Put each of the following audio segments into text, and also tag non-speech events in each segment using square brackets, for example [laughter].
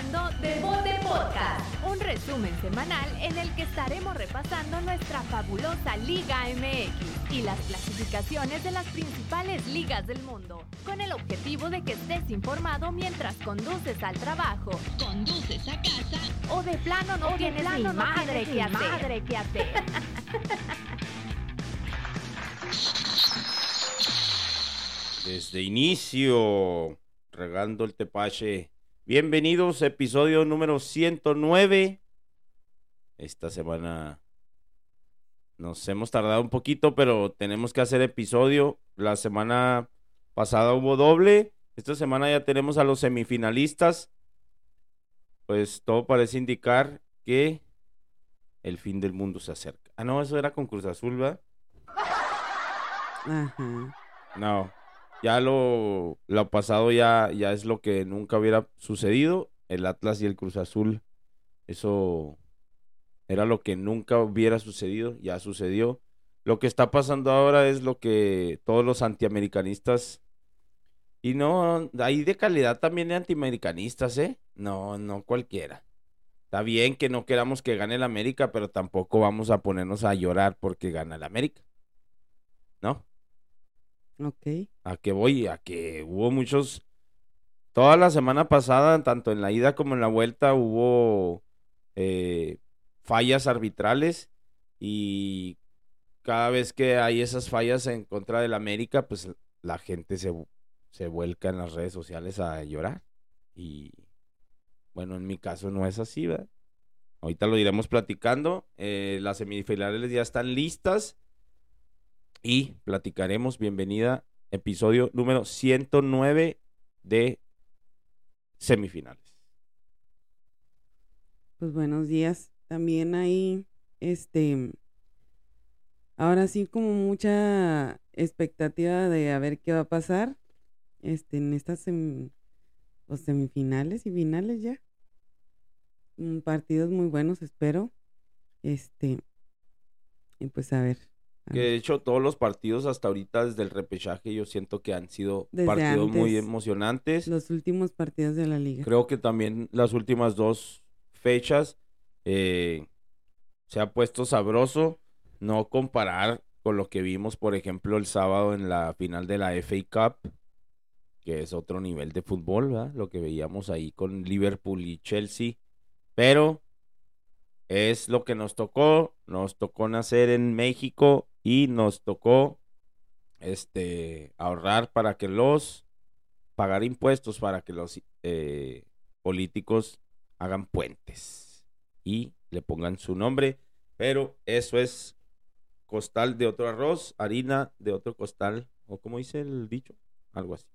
escuchando Bote Podcast, un resumen semanal en el que estaremos repasando nuestra fabulosa Liga MX y las clasificaciones de las principales ligas del mundo, con el objetivo de que estés informado mientras conduces al trabajo, conduces a casa o de plano no tienes ni madre, que hacer. madre que hacer. Desde inicio, regando el tepache. Bienvenidos, episodio número 109. Esta semana nos hemos tardado un poquito, pero tenemos que hacer episodio. La semana pasada hubo doble. Esta semana ya tenemos a los semifinalistas. Pues todo parece indicar que el fin del mundo se acerca. Ah, no, eso era con Cruz Azul, ¿verdad? Ajá. No, ya lo, lo pasado ya, ya es lo que nunca hubiera sucedido. El Atlas y el Cruz Azul, eso era lo que nunca hubiera sucedido, ya sucedió. Lo que está pasando ahora es lo que todos los antiamericanistas y no, hay de calidad también de antiamericanistas, ¿eh? No, no cualquiera. Está bien que no queramos que gane el América, pero tampoco vamos a ponernos a llorar porque gana el América. ¿No? Ok. ¿A qué voy? A que hubo muchos. Toda la semana pasada, tanto en la ida como en la vuelta, hubo eh, fallas arbitrales y cada vez que hay esas fallas en contra del América, pues la gente se, se vuelca en las redes sociales a llorar. Y bueno, en mi caso no es así, ¿verdad? Ahorita lo iremos platicando. Eh, las semifinales ya están listas y platicaremos. Bienvenida, episodio número 109 de semifinales. Pues buenos días. También hay, este, ahora sí como mucha expectativa de a ver qué va a pasar, este, en estas pues, semifinales y finales ya. Mm, Partidos muy buenos, espero. Este, y pues a ver. Que de hecho todos los partidos hasta ahorita desde el repechaje yo siento que han sido Desde partidos muy antes. emocionantes. Los últimos partidos de la liga. Creo que también las últimas dos fechas eh, se ha puesto sabroso. No comparar con lo que vimos, por ejemplo, el sábado en la final de la FA Cup, que es otro nivel de fútbol, ¿verdad? Lo que veíamos ahí con Liverpool y Chelsea. Pero es lo que nos tocó. Nos tocó nacer en México y nos tocó este ahorrar para que los pagar impuestos para que los eh, políticos hagan puentes y le pongan su nombre, pero eso es costal de otro arroz, harina de otro costal, o como dice el dicho, algo así.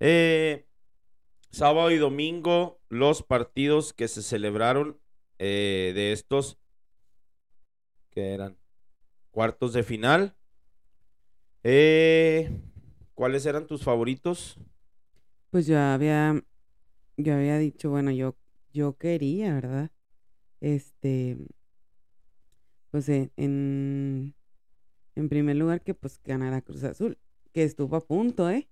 Eh, sábado y domingo, los partidos que se celebraron eh, de estos, que eran cuartos de final. Eh, ¿Cuáles eran tus favoritos? Pues yo había, yo había dicho, bueno, yo, yo quería, ¿verdad? Este, pues eh, en, en primer lugar que pues ganara Cruz Azul, que estuvo a punto, ¿eh?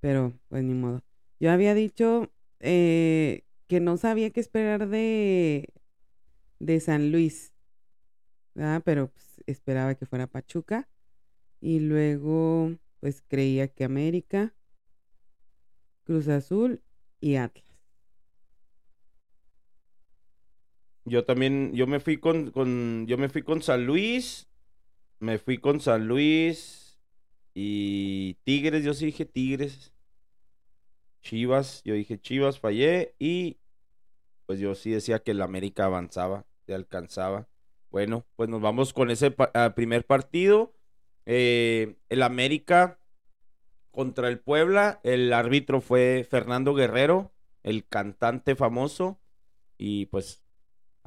Pero pues ni modo. Yo había dicho eh, que no sabía qué esperar de, de San Luis, ¿verdad? Pero pues, esperaba que fuera Pachuca. Y luego, pues creía que América, Cruz Azul y Atlas. Yo también, yo me fui con, con, yo me fui con San Luis, me fui con San Luis y Tigres, yo sí dije Tigres, Chivas, yo dije Chivas, fallé y pues yo sí decía que el América avanzaba, se alcanzaba. Bueno, pues nos vamos con ese ah, primer partido. Eh, el América contra el Puebla, el árbitro fue Fernando Guerrero, el cantante famoso y pues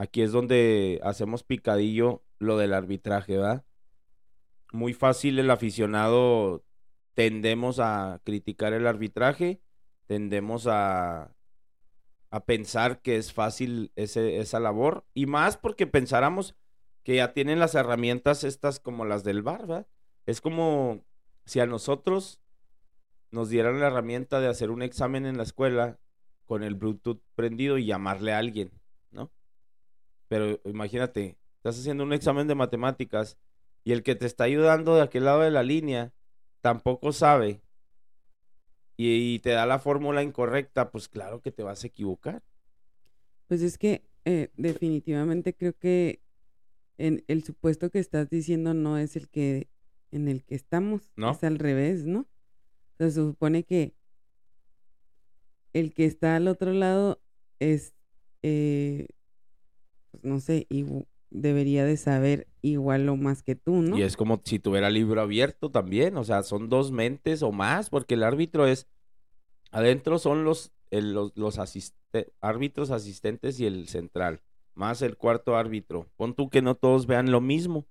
Aquí es donde hacemos picadillo lo del arbitraje, ¿verdad? Muy fácil el aficionado tendemos a criticar el arbitraje, tendemos a, a pensar que es fácil ese, esa labor, y más porque pensáramos que ya tienen las herramientas estas como las del VAR, ¿verdad? Es como si a nosotros nos dieran la herramienta de hacer un examen en la escuela con el Bluetooth prendido y llamarle a alguien, ¿no? Pero imagínate, estás haciendo un examen de matemáticas y el que te está ayudando de aquel lado de la línea tampoco sabe y, te da la fórmula incorrecta, pues claro que te vas a equivocar. Pues es que eh, definitivamente creo que en el supuesto que estás diciendo no es el que en el que estamos, ¿No? es al revés, ¿no? Se supone que el que está al otro lado es, eh, pues no sé, igu- debería de saber igual o más que tú, ¿no? Y es como si tuviera libro abierto también, o sea, son dos mentes o más, porque el árbitro es, adentro son los, el- los, los asiste- árbitros asistentes y el central, más el cuarto árbitro. Pon tú que no todos vean lo mismo.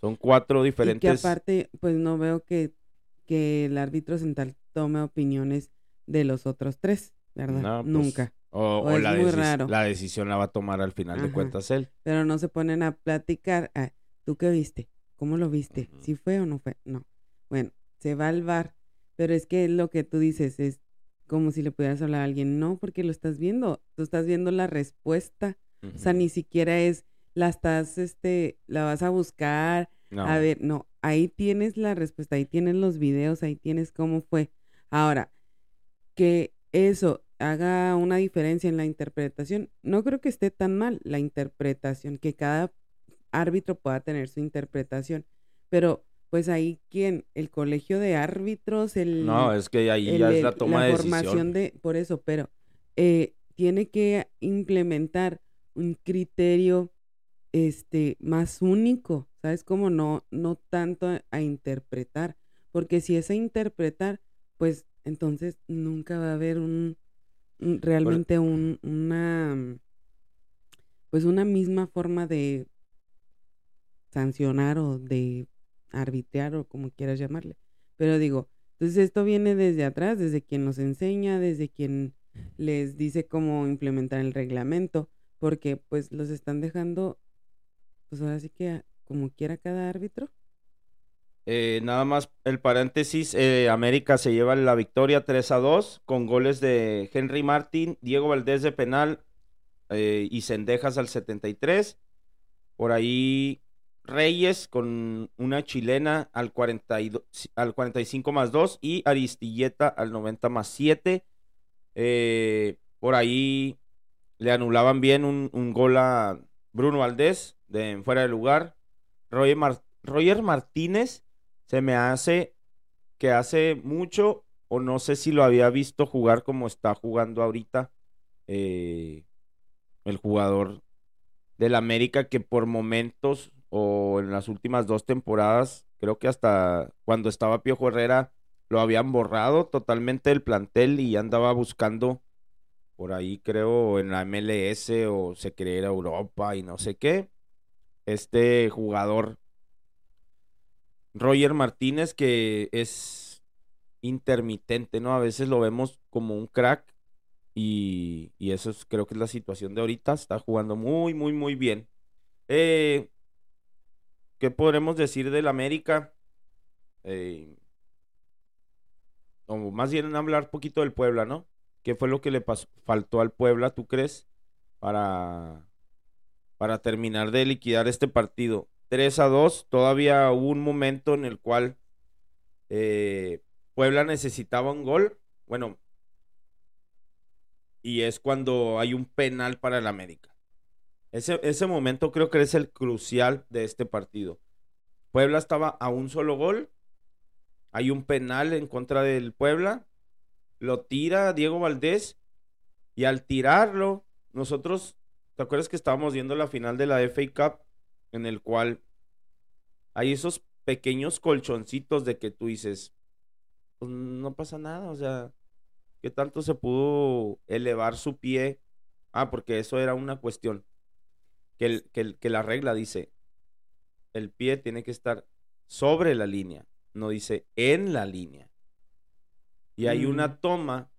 Son cuatro Y que diferentes. aparte, pues no veo que, que el árbitro central tome opiniones de los otros tres, ¿verdad? No, pues, Nunca. O, o o es la, muy raro. la decisión la va a tomar al final de cuentas él. Pero no se ponen a platicar. ah, ¿Tú qué viste? ¿Cómo lo viste? Ujú. ¿Sí fue o no fue? No. Bueno, se va al bar. Pero es que lo que tú dices es como si le pudieras hablar a alguien. No, porque lo estás viendo. Tú estás viendo la respuesta. O sea, ni siquiera es, la estás, este, la vas a buscar. No. A ver, no, ahí tienes la respuesta, ahí tienes los videos, ahí tienes cómo fue. Ahora, que eso haga una diferencia en la interpretación, no creo que esté tan mal la interpretación, que cada árbitro pueda tener su interpretación, pero pues ahí quién, el colegio de árbitros, el No, es que ahí ya es la toma de formación decisión. de, por eso, pero eh, tiene que implementar un criterio este más único, ¿sabes? Como no, no tanto a, a interpretar, porque si es a interpretar, pues entonces nunca va a haber un, un- realmente un, una pues una misma forma de sancionar o de arbitrar o como quieras llamarle. Pero digo, entonces esto viene desde atrás, desde quien nos enseña, desde quien les dice cómo implementar el reglamento, porque pues los están dejando, pues ahora sí que como quiera cada árbitro. Eh, nada más el paréntesis, eh, América se lleva la victoria 3 a 2 con goles de Henry Martin, Diego Valdés de penal eh, y Cendejas al 73. Por ahí Reyes con una chilena al, 42, al 45 más 2 y Aristilleta al 90 más 7. Eh, por ahí le anulaban bien un, gol a Bruno Valdés de fuera de lugar. Roger Martínez se me hace que hace mucho, o no sé si lo había visto jugar como está jugando ahorita, eh, el jugador del América que por momentos o en las últimas dos temporadas, creo que hasta cuando estaba Piojo Herrera, lo habían borrado totalmente del plantel y andaba buscando por ahí, creo, en la MLS o se quería ir a Europa y no sé qué. Este jugador Roger Martínez, que es intermitente, ¿no? A veces lo vemos como un crack y, y eso es, creo que es la situación de ahorita. Está jugando muy, muy, muy bien. Eh, ¿Qué podremos decir del América? Eh, más bien hablar un poquito del Puebla, ¿no? ¿Qué fue lo que le pasó, faltó al Puebla, tú crees, para, para terminar de liquidar este partido? 3 a 2, todavía hubo un momento en el cual eh, Puebla necesitaba un gol. Bueno, y es cuando hay un penal para el América. Ese, ese momento creo que es el crucial de este partido. Puebla estaba a un solo gol. Hay un penal en contra del Puebla. Lo tira Diego Valdés. Y al tirarlo, nosotros, ¿te acuerdas que estábamos viendo la final de la FA Cup? En el cual hay esos pequeños colchoncitos de que tú dices, pues no pasa nada, o sea, ¿qué tanto se pudo elevar su pie? Ah, porque eso era una cuestión. Que, el- que, el- que la regla dice, el pie tiene que estar sobre la línea, no dice en la línea. Y hay Mm. una toma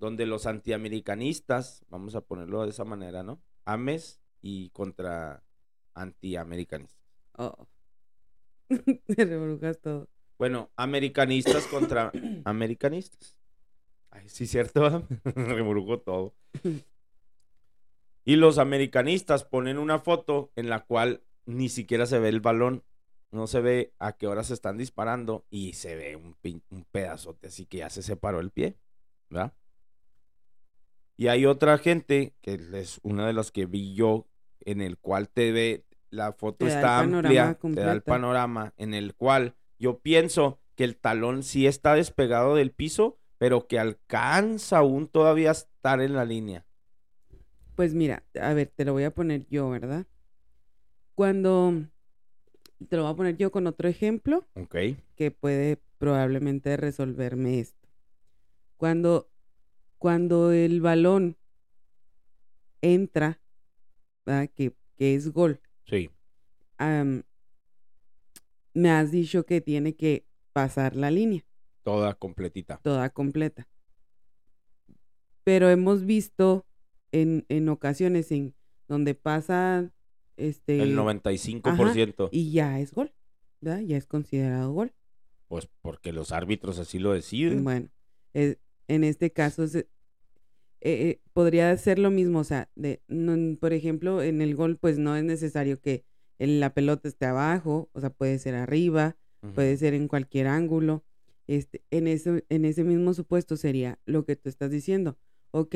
donde los antiamericanistas, vamos a ponerlo de esa manera, ¿no? Ames y contra antiamericanistas. Oh. [laughs] Te rebrujas todo. Bueno, americanistas contra [coughs] americanistas. Ay, sí, cierto. [laughs] Reburujó todo. [laughs] y los americanistas ponen una foto en la cual ni siquiera se ve el balón. No se ve a qué hora se están disparando y se ve un, un pedazote, así que ya se separó el pie, ¿verdad? Y hay otra gente, que es una de las que vi yo, en el cual te ve, la foto está amplia, te da el panorama, en el cual yo pienso que el talón sí está despegado del piso, pero que alcanza aún todavía a estar en la línea. Pues mira, a ver, te lo voy a poner yo, ¿verdad? Cuando te lo voy a poner yo con otro ejemplo Ok. que puede probablemente resolverme esto. Cuando, cuando el balón entra, ¿verdad? Que, que es gol, Sí. me has dicho que tiene que pasar la línea. Toda completita. toda completa. Pero hemos visto en, en ocasiones en donde pasa este El 95%. y ya es gol, ¿verdad? Ya es considerado gol. Pues porque los árbitros así lo deciden. Bueno, en este caso es, eh, eh, podría ser lo mismo, o sea, de, no- por ejemplo, en el gol pues no es necesario que el- la pelota esté abajo, o sea, puede ser arriba, puede ser en cualquier ángulo. Este, en ese, en ese mismo supuesto sería lo que tú estás diciendo. Ok,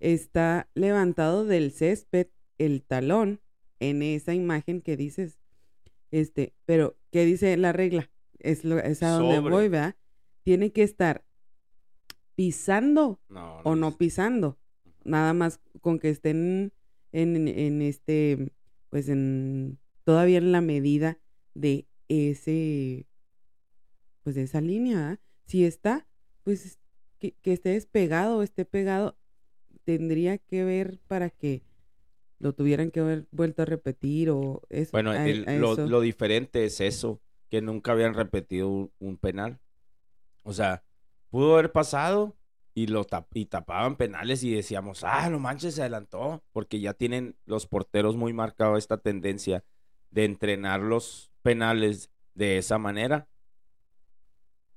está levantado del césped el talón en esa imagen que dices. Este, pero, ¿qué dice la regla? Es, lo, es a donde Sobre. voy, ¿verdad? Tiene que estar pisando No, o no pisando. Nada más con que estén en, en este, pues en, todavía en la medida de ese, pues de esa línea. Si está, pues que, que esté despegado o esté pegado, tendría que ver para que lo tuvieran que haber vuelto a repetir o eso. Bueno, a- el- a lo, eso. lo diferente es eso, que nunca habían repetido un, un penal. O sea, pudo haber pasado y lo tap- y tapaban penales y decíamos, ah, no manches, se adelantó, porque ya tienen los porteros muy marcado esta tendencia de entrenar los penales de esa manera.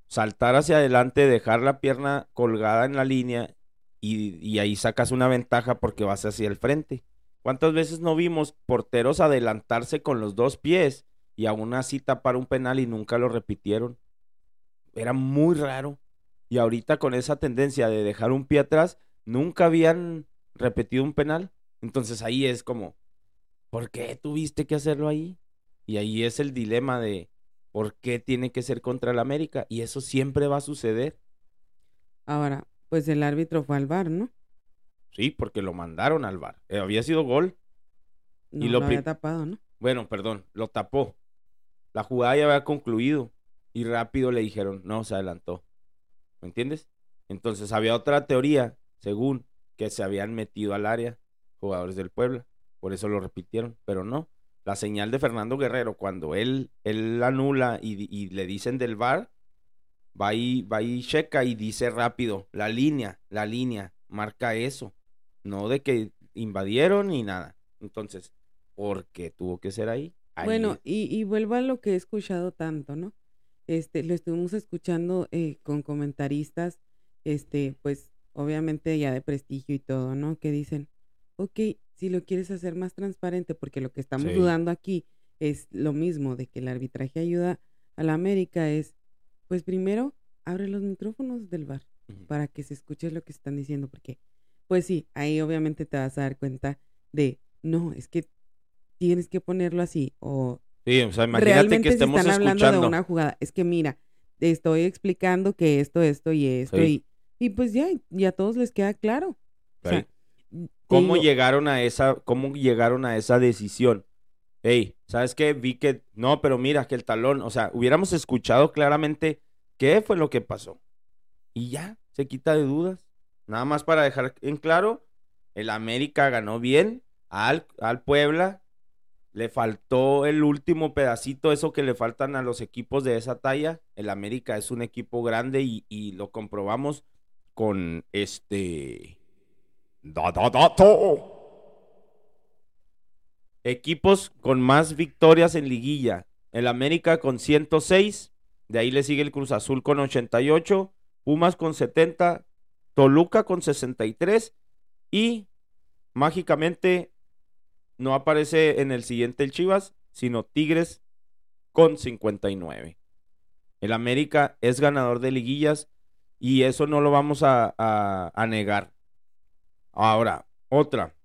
Saltar hacia adelante, dejar la pierna colgada en la línea y, y ahí sacas una ventaja porque vas hacia el frente. ¿Cuántas veces no vimos porteros adelantarse con los dos pies y aún así tapar un penal y nunca lo repitieron? Era muy raro. Y ahorita con esa tendencia de dejar un pie atrás, nunca habían repetido un penal. Entonces ahí es como, ¿por qué tuviste que hacerlo ahí? Y ahí es el dilema de, ¿por qué tiene que ser contra el América? Y eso siempre va a suceder. Ahora, pues el árbitro fue al bar, ¿no? Sí, porque lo mandaron al bar. había sido gol. No Y lo lo había tapado, ¿no? Bueno, perdón, lo tapó. La jugada ya había concluido y rápido le dijeron, no, se adelantó. ¿Me entiendes? Entonces había otra teoría, según, que se habían metido al área jugadores del Puebla. Por eso lo repitieron, pero no. La señal de Fernando Guerrero, cuando él, él anula y, y le dicen del VAR, va y, va y checa y dice rápido, la línea, la línea, marca eso. No de que invadieron ni nada. Entonces, ¿por qué tuvo que ser ahí? Ahí Bueno, y, y vuelvo a lo que he escuchado tanto, ¿no? Este, lo estuvimos escuchando eh, con comentaristas, este, pues, obviamente ya de prestigio y todo, ¿no? Que dicen, ok, si lo quieres hacer más transparente, porque lo que estamos Sí. dudando aquí es lo mismo, de que el arbitraje ayuda a la América, es, pues primero, abre los micrófonos del bar para que se escuche lo que están diciendo, porque, pues sí, ahí obviamente te vas a dar cuenta de, no, es que tienes que ponerlo así, o Sí, o sea, imagínate realmente que estemos están hablando escuchando. de una jugada. Es que mira, te estoy explicando que esto, esto y esto, Sí. y, y pues ya, y a todos les queda claro. O sea, Sí. te ¿Cómo digo, llegaron a esa, cómo llegaron a esa decisión? Hey, ¿sabes qué? Vi que, no, pero mira que el talón, o sea, hubiéramos escuchado claramente qué fue lo que pasó. Y ya, se quita de dudas. Nada más para dejar en claro, el América ganó bien al, al Puebla. Le faltó el último pedacito, eso que le faltan a los equipos de esa talla. El América es un equipo grande y, y lo comprobamos con este... Da. Equipos con más victorias en liguilla. El América con 106. De ahí le sigue el Cruz Azul con 88. Pumas con 70. Toluca con 63 y mágicamente no aparece en el siguiente el Chivas, sino Tigres con 59. El América es ganador de liguillas y eso no lo vamos a, negar. Ahora, otra.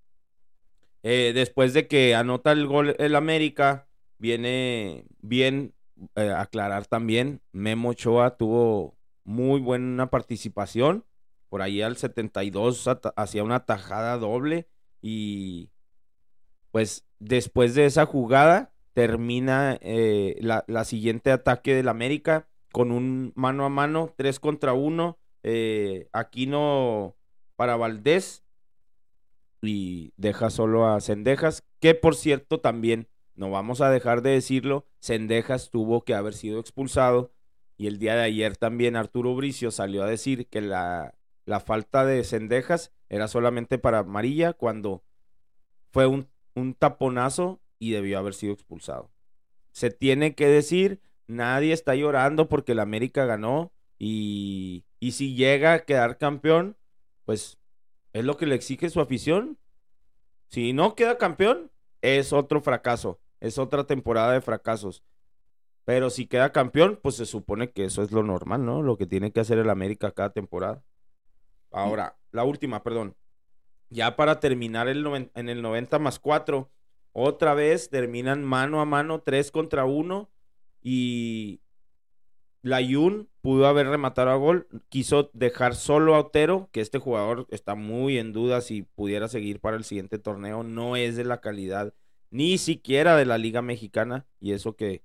Eh, después de que anota el gol el América, viene bien eh, aclarar también, Memo Ochoa tuvo muy buena participación. Por ahí al 72 hacía una tajada doble y pues después de esa jugada termina eh, la, siguiente ataque del América con un mano a mano, 3 contra 1. aquí no para Valdés y deja solo a Cendejas, que por cierto también, no vamos a dejar de decirlo, Cendejas tuvo que haber sido expulsado y el día de ayer también Arturo Bricio salió a decir que la, la falta de Cendejas era solamente para amarilla cuando fue un, taponazo y debió haber sido expulsado. Se tiene que decir, nadie está llorando porque el América ganó y, y si llega a quedar campeón, pues es lo que le exige su afición. Si no queda campeón, es otro fracaso. Es otra temporada de fracasos. Pero si queda campeón, pues se supone que eso es lo normal, ¿no? Lo que tiene que hacer el América cada temporada. Ahora, la última, perdón. Ya para terminar el en el 90 más 4, otra vez terminan mano a mano, 3 contra 1. Y la Yun pudo haber rematado a gol, quiso dejar solo a Otero, que este jugador está muy en duda si pudiera seguir para el siguiente torneo, no es de la calidad ni siquiera de la Liga Mexicana, y eso que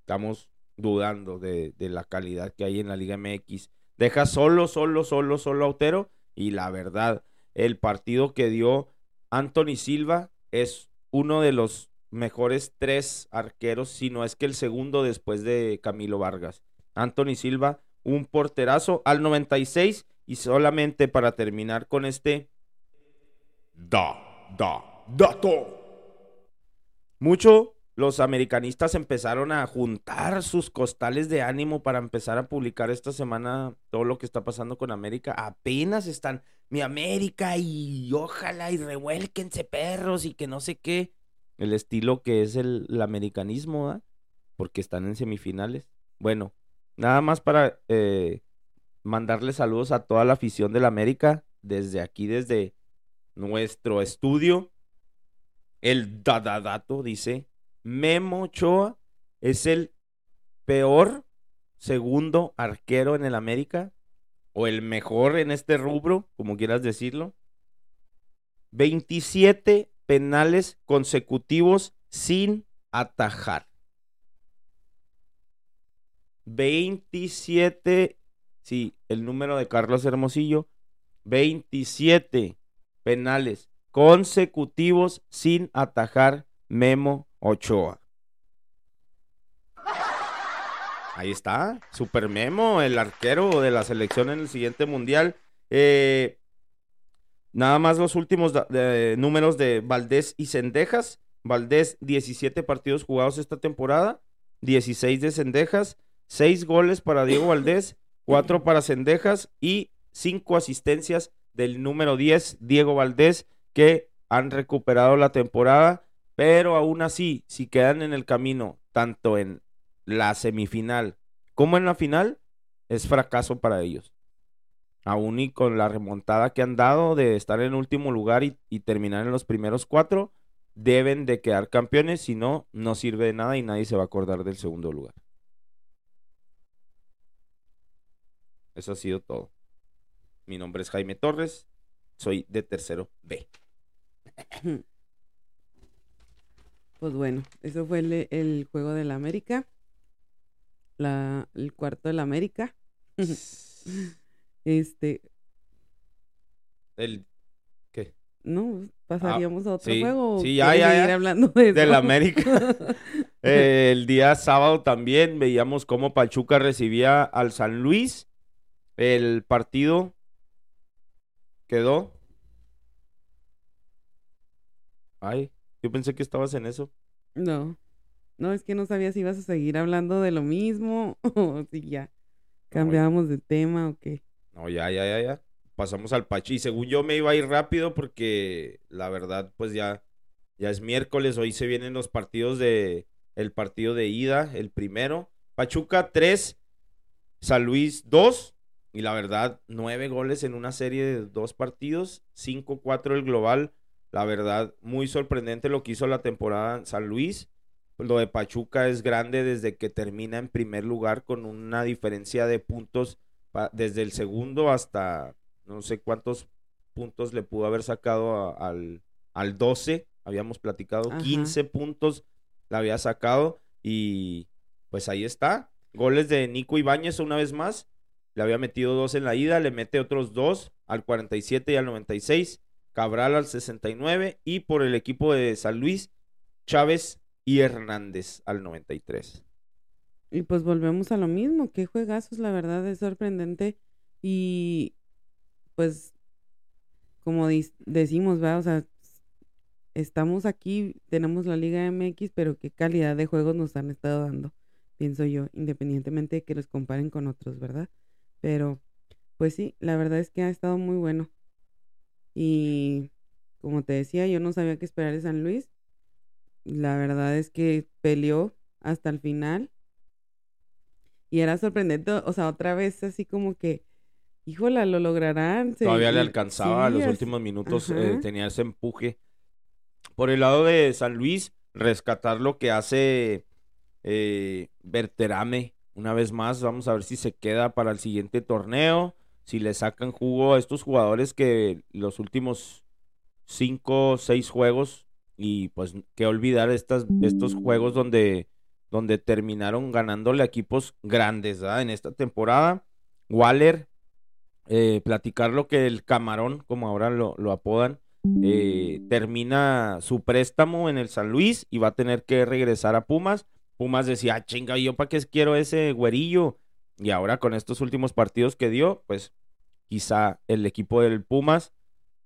estamos dudando de, de la calidad que hay en la Liga MX. Deja solo, solo, solo, solo a Otero, y la verdad, el partido que dio Anthony Silva es uno de los mejores tres arqueros, si no es que el segundo después de Camilo Vargas. Anthony Silva, un porterazo al 96 y solamente para terminar con este da, da, dato. Mucho los americanistas empezaron a juntar sus costales de ánimo para empezar a publicar esta semana todo lo que está pasando con América. Apenas están mi América y ojalá y revuélquense perros y que no sé qué. El estilo que es el, americanismo, porque están en semifinales. Bueno, Nada más para eh, mandarle saludos a toda la afición del América desde aquí, desde nuestro estudio. El Dadadato dice, Memo Ochoa es el peor segundo arquero en el América o el mejor en este rubro, como quieras decirlo. 27 penales consecutivos sin atajar. 27, sí, el número de Carlos Hermosillo, 27 penales consecutivos sin atajar Memo Ochoa. Ahí está, Super Memo, el arquero de la selección en el siguiente mundial. Eh, nada más los últimos números de Valdés y Cendejas. Valdés, 17 partidos jugados esta temporada, 16 de Cendejas, seis goles para Diego Valdés, cuatro para Cendejas y cinco asistencias del número 10, Diego Valdés, que han recuperado la temporada, pero aún así, si quedan en el camino, tanto en la semifinal como en la final, es fracaso para ellos. Aún y con la remontada que han dado de estar en último lugar y, y terminar en los primeros cuatro, deben de quedar campeones, si no, no sirve de nada y nadie se va a acordar del segundo lugar. Eso ha sido todo. Mi nombre es Jaime Torres, soy de tercero B. [clears throat] Pues bueno, eso fue el, juego de la América. La, el cuarto de la América. [laughs] este. El. ¿Qué? No, pasaríamos a otro sí, juego. Sí, ya, ya, ya. hablando de, de la América. [laughs] el día sábado también veíamos cómo Pachuca recibía al San Luis el partido quedó. Ay, yo pensé que estabas en eso. No. No, es que no sabía si ibas a seguir hablando de lo mismo [laughs] o si ya cambiábamos de tema o qué. No, ya, ya, ya, ya. pasamos al Pachi. Y según yo me iba a ir rápido porque la verdad, pues ya, ya es miércoles. Hoy se vienen los partidos de. El partido de ida, el primero. Pachuca 3, San Luis 2. Y la verdad, nueve goles en una serie de dos partidos, 5-4 el global. La verdad, muy sorprendente lo que hizo la temporada en San Luis. Lo de Pachuca es grande desde que termina en primer lugar con una diferencia de puntos desde el segundo hasta no sé cuántos puntos le pudo haber sacado al, al 12. Habíamos platicado 15 puntos la había sacado y pues ahí está. Goles de Nico Ibáñez una vez más. Le había metido dos en la ida, le mete otros dos al 47 y al 96. Cabral al 69 y por el equipo de San Luis, Chávez y Hernández al 93. Y pues volvemos a lo mismo, qué juegazos, la verdad es sorprendente y pues como decimos, ¿verdad? O sea, estamos aquí, tenemos la Liga MX, pero qué calidad de juegos nos han estado dando, pienso yo, independientemente de que los comparen con otros, ¿verdad? Pero pues sí, la verdad es que ha estado muy bueno. Y como te decía, yo no sabía qué esperar de San Luis. La verdad es que peleó hasta el final. Y era sorprendente, o sea, otra vez así como que, híjola, lo lograrán. Todavía le alcanzaba a los últimos minutos, eh, tenía ese empuje. Por el lado de San Luis, rescatar lo que hace eh, Berterame. Una vez más, vamos a ver si se queda para el siguiente torneo si le sacan jugo a estos jugadores que los últimos cinco seis juegos y pues que olvidar estas, estos juegos donde, donde terminaron ganándole equipos grandes en esta temporada. Waller, eh, platicar lo que el camarón, como ahora lo, apodan, eh, termina su préstamo en el San Luis y va a tener que regresar a Pumas. Pumas decía, ah, chinga, ¿yo para qué quiero ese güerillo? Y ahora con estos últimos partidos que dio, pues quizá el equipo del Pumas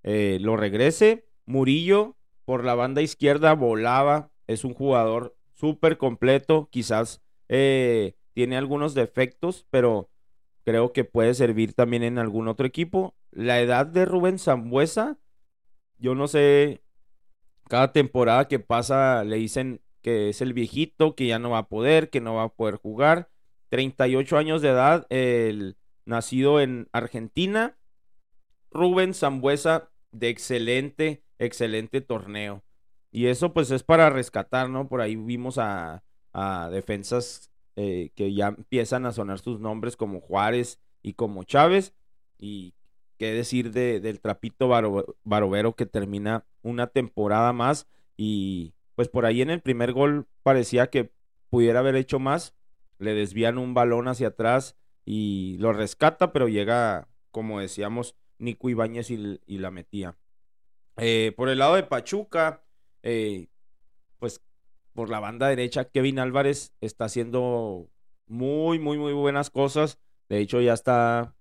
eh, lo regrese. Murillo por la banda izquierda volaba, es un jugador súper completo, quizás eh, tiene algunos defectos, pero creo que puede servir también en algún otro equipo. La edad de Rubén Zambuesa, yo no sé, cada temporada que pasa le dicen que es el viejito, que ya no va a poder, que no va a poder jugar. 38 años de edad, el nacido en Argentina. Rubén Zambuesa, de excelente, excelente torneo. Y eso pues es para rescatar, ¿no? Por ahí vimos a, defensas eh, que ya empiezan a sonar sus nombres como Juárez y como Chávez. Y qué decir de, del trapito Barovero que termina una temporada más. Y pues por ahí en el primer gol parecía que pudiera haber hecho más, le desvían un balón hacia atrás y lo rescata, pero llega, como decíamos, Nico Ibáñez y, la metía. Eh, por el lado de Pachuca, eh, pues por la banda derecha, Kevin Álvarez está haciendo muy, muy, muy buenas cosas. De hecho, ya está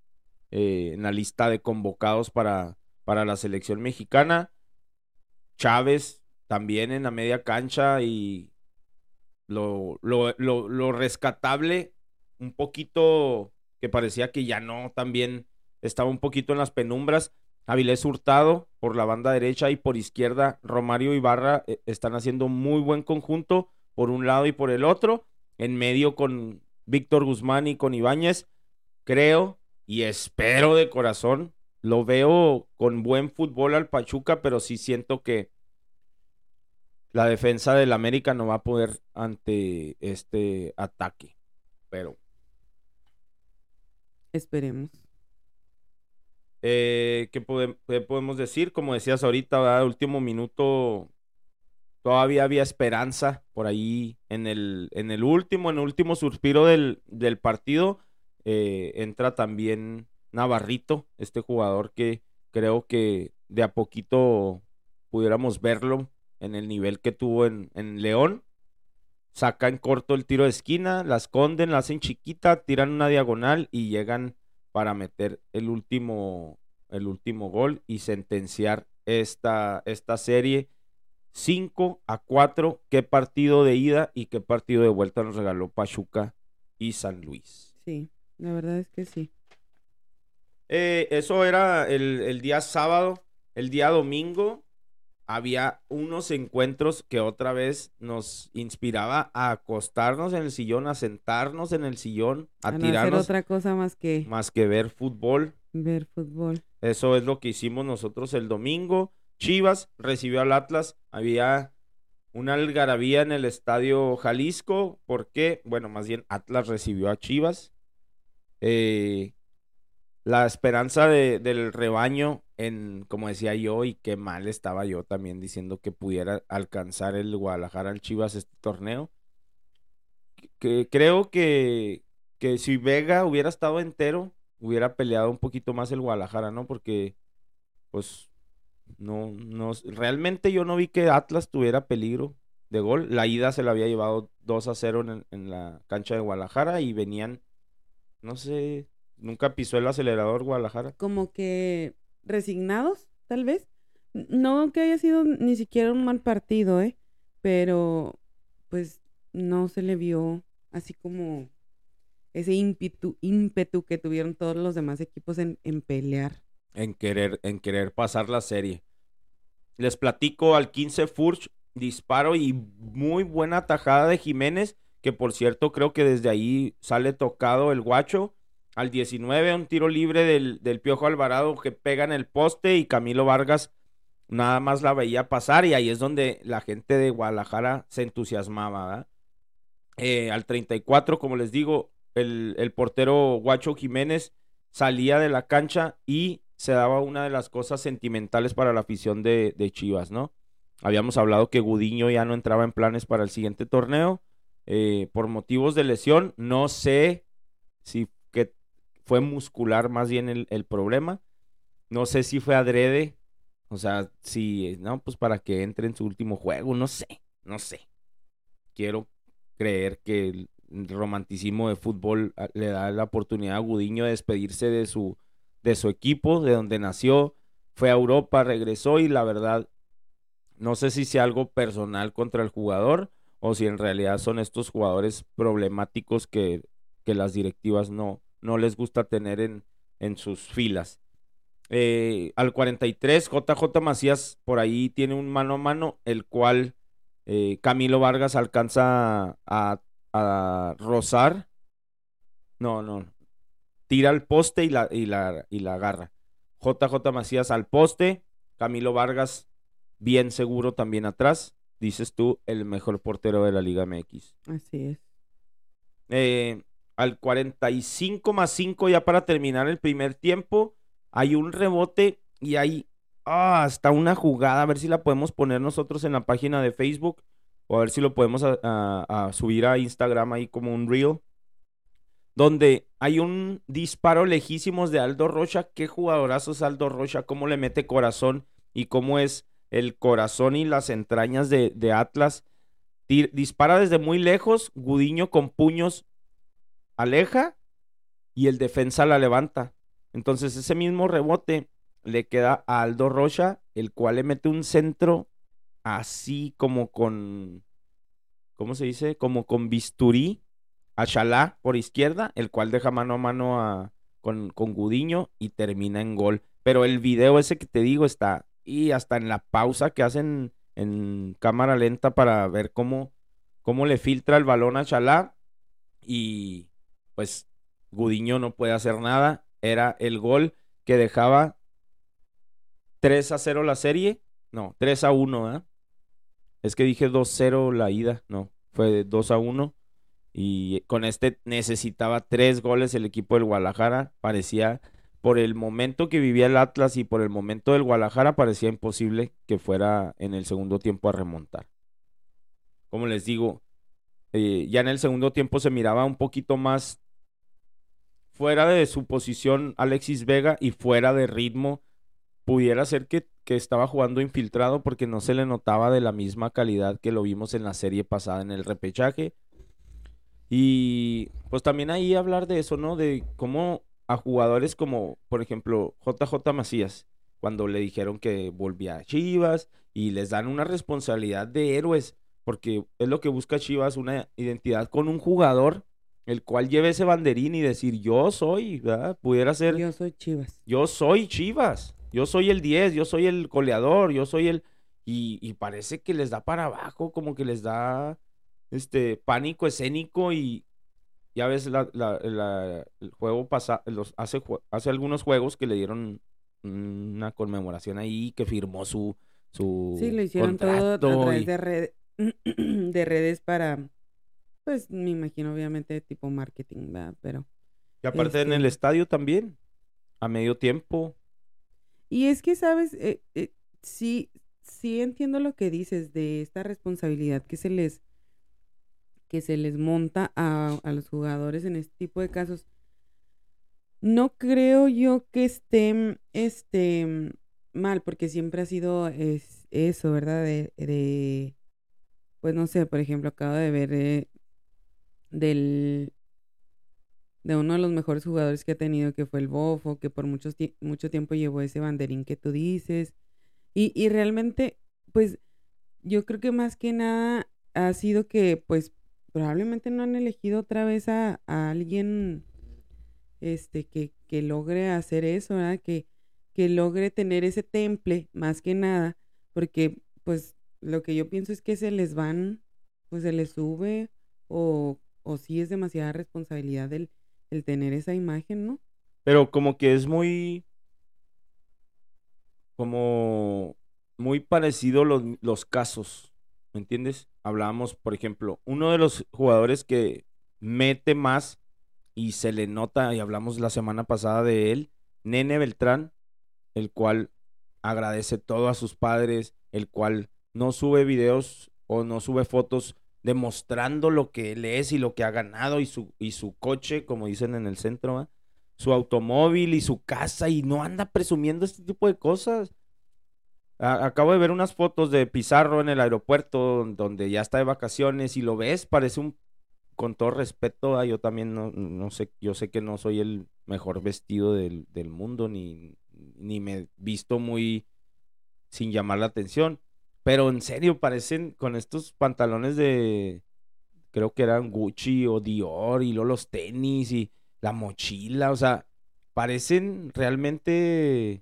eh, en la lista de convocados para, para la selección mexicana. Chávez también en la media cancha y lo, lo, rescatable, un poquito que parecía que ya no, también estaba un poquito en las penumbras. Avilés Hurtado por la banda derecha y por izquierda Romario Ibarra eh, están haciendo muy buen conjunto por un lado y por el otro. En medio con Víctor Guzmán y con Ibáñez. Creo y espero de corazón. Lo veo con buen fútbol al Pachuca, pero sí siento que la defensa del América no va a poder ante este ataque. Pero. Esperemos. Eh, ¿qué, podemos decir? Como decías ahorita, último minuto todavía había esperanza por ahí en el, en el último, en el último suspiro del, del partido. Eh, entra también Navarrito, este jugador que creo que de a poquito pudiéramos verlo en el nivel que tuvo en, León. Saca en corto el tiro de esquina, la esconden, la hacen chiquita, tiran una diagonal y llegan para meter el último, el último gol y sentenciar esta, esta serie 5 a 4. Qué partido de ida y qué partido de vuelta nos regaló Pachuca y San Luis. Sí, la verdad es que sí. Eh, eso era el, el día sábado. El día domingo había unos encuentros que otra vez nos inspiraba a acostarnos en el sillón, a sentarnos en el sillón, a, A no hacer tirarnos otra cosa más que más que ver fútbol. ver fútbol. Eso es lo que hicimos nosotros el domingo. Chivas recibió al Atlas. Había una algarabía en el estadio Jalisco. ¿Por qué? Bueno, más bien Atlas recibió a Chivas. Eh, la esperanza de- del rebaño en, como decía yo, y qué mal estaba yo también diciendo que pudiera alcanzar el Guadalajara al Chivas este torneo. Que creo que, que si Vega hubiera estado entero, hubiera peleado un poquito más el Guadalajara, ¿no? Porque, pues, no, no, realmente yo no vi que Atlas tuviera peligro de gol. La ida se la había llevado 2 a 0 en, en la cancha de Guadalajara y venían, no sé, nunca pisó el acelerador Guadalajara. Como que resignados, tal vez. No que haya sido ni siquiera un mal partido, ¿eh? Pero, pues, no se le vio así como ese ímpetu, ímpetu que tuvieron todos los demás equipos en, en pelear. en querer, en querer pasar la serie. Les platico al 15 Furch, disparo y muy buena tajada de Jiménez, que por cierto creo que desde ahí sale tocado el guacho. Al 19, un tiro libre del, del Piojo Alvarado que pega en el poste y Camilo Vargas nada más la veía pasar y ahí es donde la gente de Guadalajara se entusiasmaba. Eh, al 34, como les digo, el, el portero Guacho Jiménez salía de la cancha y se daba una de las cosas sentimentales para la afición de, de Chivas, ¿no? Habíamos hablado que Gudiño ya no entraba en planes para el siguiente torneo eh, por motivos de lesión. No sé si fue muscular más bien el, el problema. No sé si fue adrede. O sea, si, no, pues para que entre en su último juego. No sé, no sé. Quiero creer que el romanticismo de fútbol ah, le da la oportunidad a Gudiño de despedirse de su, de su equipo, de donde nació, fue a Europa, regresó y la verdad, no sé si sea algo personal contra el jugador o si en realidad son estos jugadores problemáticos que, que las directivas no, no les gusta tener en, en sus filas. Eh, al 43, JJ Macías por ahí tiene un mano a mano, el cual eh, Camilo Vargas alcanza a, a rozar. No, no. Tira al poste y la, y la, y la agarra. JJ Macías al poste. Camilo Vargas bien seguro también atrás. Dices tú, el mejor portero de la Liga MX. Así es. Eh, al 45 más 5 ya para terminar el primer tiempo. Hay un rebote y hay ah, hasta una jugada. A ver si la podemos poner nosotros en la página de Facebook. O a ver si lo podemos subir a Instagram ahí como un reel. Donde hay un disparo lejísimos de Aldo Rocha. Qué jugadorazo es Aldo Rocha. Cómo le mete corazón. Y cómo es el corazón y las entrañas de, Atlas. Dispara desde muy lejos. Gudiño con puños aleja. Y el defensa la levanta. Entonces ese mismo rebote le queda a Aldo Rocha, el cual le mete un centro así como con, ¿cómo se dice? Como con bisturí a Chalá por izquierda, el cual deja mano a mano a, con, con Gudiño y termina en gol. Pero el video ese que te digo está, y hasta en la pausa que hacen en cámara lenta para ver cómo, cómo le filtra el balón a Chalá y pues Gudiño no puede hacer nada. Era el gol que dejaba 3 a 0 la serie. No, 3 a 1, ¿eh? Es que dije 2-0 la ida. No, fue 2 a 1. Y con este necesitaba tres goles el equipo del Guadalajara. Parecía, por el momento que vivía el Atlas y por el momento del Guadalajara, parecía imposible que fuera en el segundo tiempo a remontar. Como les digo, eh, ya en el segundo tiempo se miraba un poquito más fuera de su posición Alexis Vega y fuera de ritmo. Pudiera ser que, que estaba jugando infiltrado porque no se le notaba de la misma calidad que lo vimos en la serie pasada en el repechaje. Y pues también ahí hablar de eso, ¿no? De cómo a jugadores como, por ejemplo, JJ Macías, cuando le dijeron que volvía a Chivas y les dan una responsabilidad de héroes, porque es lo que busca Chivas, una identidad con un jugador el cual lleve ese banderín y decir, yo soy, ¿verdad? Pudiera ser, Yo soy Chivas. yo soy Chivas, yo soy el 10, yo soy el goleador, yo soy el... Y, y parece que les da para abajo, como que les da este pánico escénico y ya ves la, la- la- el juego pasa, los, hace, hace algunos juegos que le dieron una conmemoración ahí que firmó su, su Sí, lo hicieron todo a través y- de, red- [clears throat] de redes para, pues me imagino obviamente tipo marketing, ¿verdad? Pero... y aparte en el este- estadio también, a medio tiempo. Y es que, ¿sabes? Eh, eh, sí, sí entiendo lo que dices de esta responsabilidad que se les, que se les monta a, a los jugadores en este tipo de casos. No creo yo que estén este, mal, porque siempre ha sido es, eso, ¿verdad? De, de, pues no sé, por ejemplo, acabo de ver eh, del, de uno de los mejores jugadores que ha tenido, que fue el Bofo, que por muchos tie- mucho tiempo llevó ese banderín que tú dices. Y, y realmente, pues, yo creo que más que nada ha sido que, pues, probablemente no han elegido otra vez a, a alguien este que, que logre hacer eso, ¿verdad? Que, que logre tener ese temple, más que nada, porque, pues, lo que yo pienso es que se les van, pues se les sube, o, o sí es demasiada responsabilidad el, el tener esa imagen, ¿no? Pero como que es muy. Como. Muy parecido los, los casos. ¿Me entiendes? Hablábamos, por ejemplo, uno de los jugadores que mete más y se le nota, y hablamos la semana pasada de él, Nene Beltrán, el cual agradece todo a sus padres, el cual no sube videos o no sube fotos demostrando lo que él es y lo que ha ganado y su, y su coche, como dicen en el centro, su automóvil y su casa y no anda presumiendo este tipo de cosas. Acabo de ver unas fotos de Pizarro en el aeropuerto donde ya está de vacaciones y lo ves, parece un, con todo respeto, ah, yo también no, no sé, yo sé que no soy el mejor vestido del, del mundo ni, ni me visto muy sin llamar la atención, pero en serio parecen con estos pantalones de, creo que eran Gucci o Dior y luego los tenis y la mochila, o sea, parecen realmente,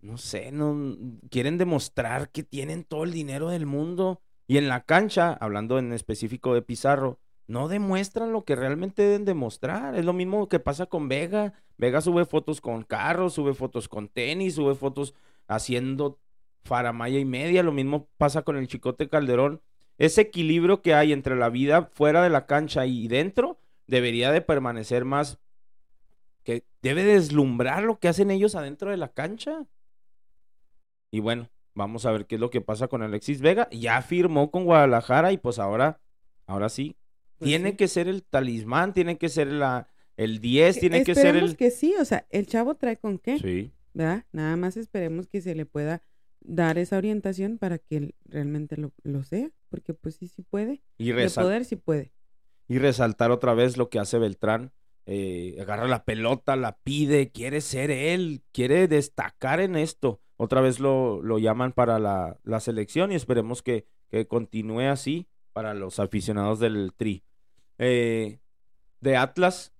no sé, no quieren demostrar que tienen todo el dinero del mundo y en la cancha, hablando en específico de Pizarro, no demuestran lo que realmente deben demostrar. Es lo mismo que pasa con Vega. Vega sube fotos con carros, sube fotos con tenis, sube fotos haciendo faramaya y media. Lo mismo pasa con el Chicote Calderón. Ese equilibrio que hay entre la vida fuera de la cancha y dentro debería de permanecer más que debe deslumbrar lo que hacen ellos adentro de la cancha. Y bueno, vamos a ver qué es lo que pasa con Alexis Vega. Ya firmó con Guadalajara y pues ahora, ahora sí, Pues tiene sí. que ser el talismán, tiene que ser la, el 10, tiene que ser Esperemos el... que sí, o sea, el chavo trae con qué, Sí. ¿verdad? Nada más esperemos que se le pueda dar esa orientación para que él realmente lo, lo sea, porque pues sí, sí puede. Y, De poder sí puede. y resaltar otra vez lo que hace Beltrán. eh, agarra la pelota, la pide, quiere ser él, quiere destacar en esto. Otra vez lo, lo llaman para la, la selección y esperemos que, que continúe así para los aficionados del Tri. Eh, de Atlas,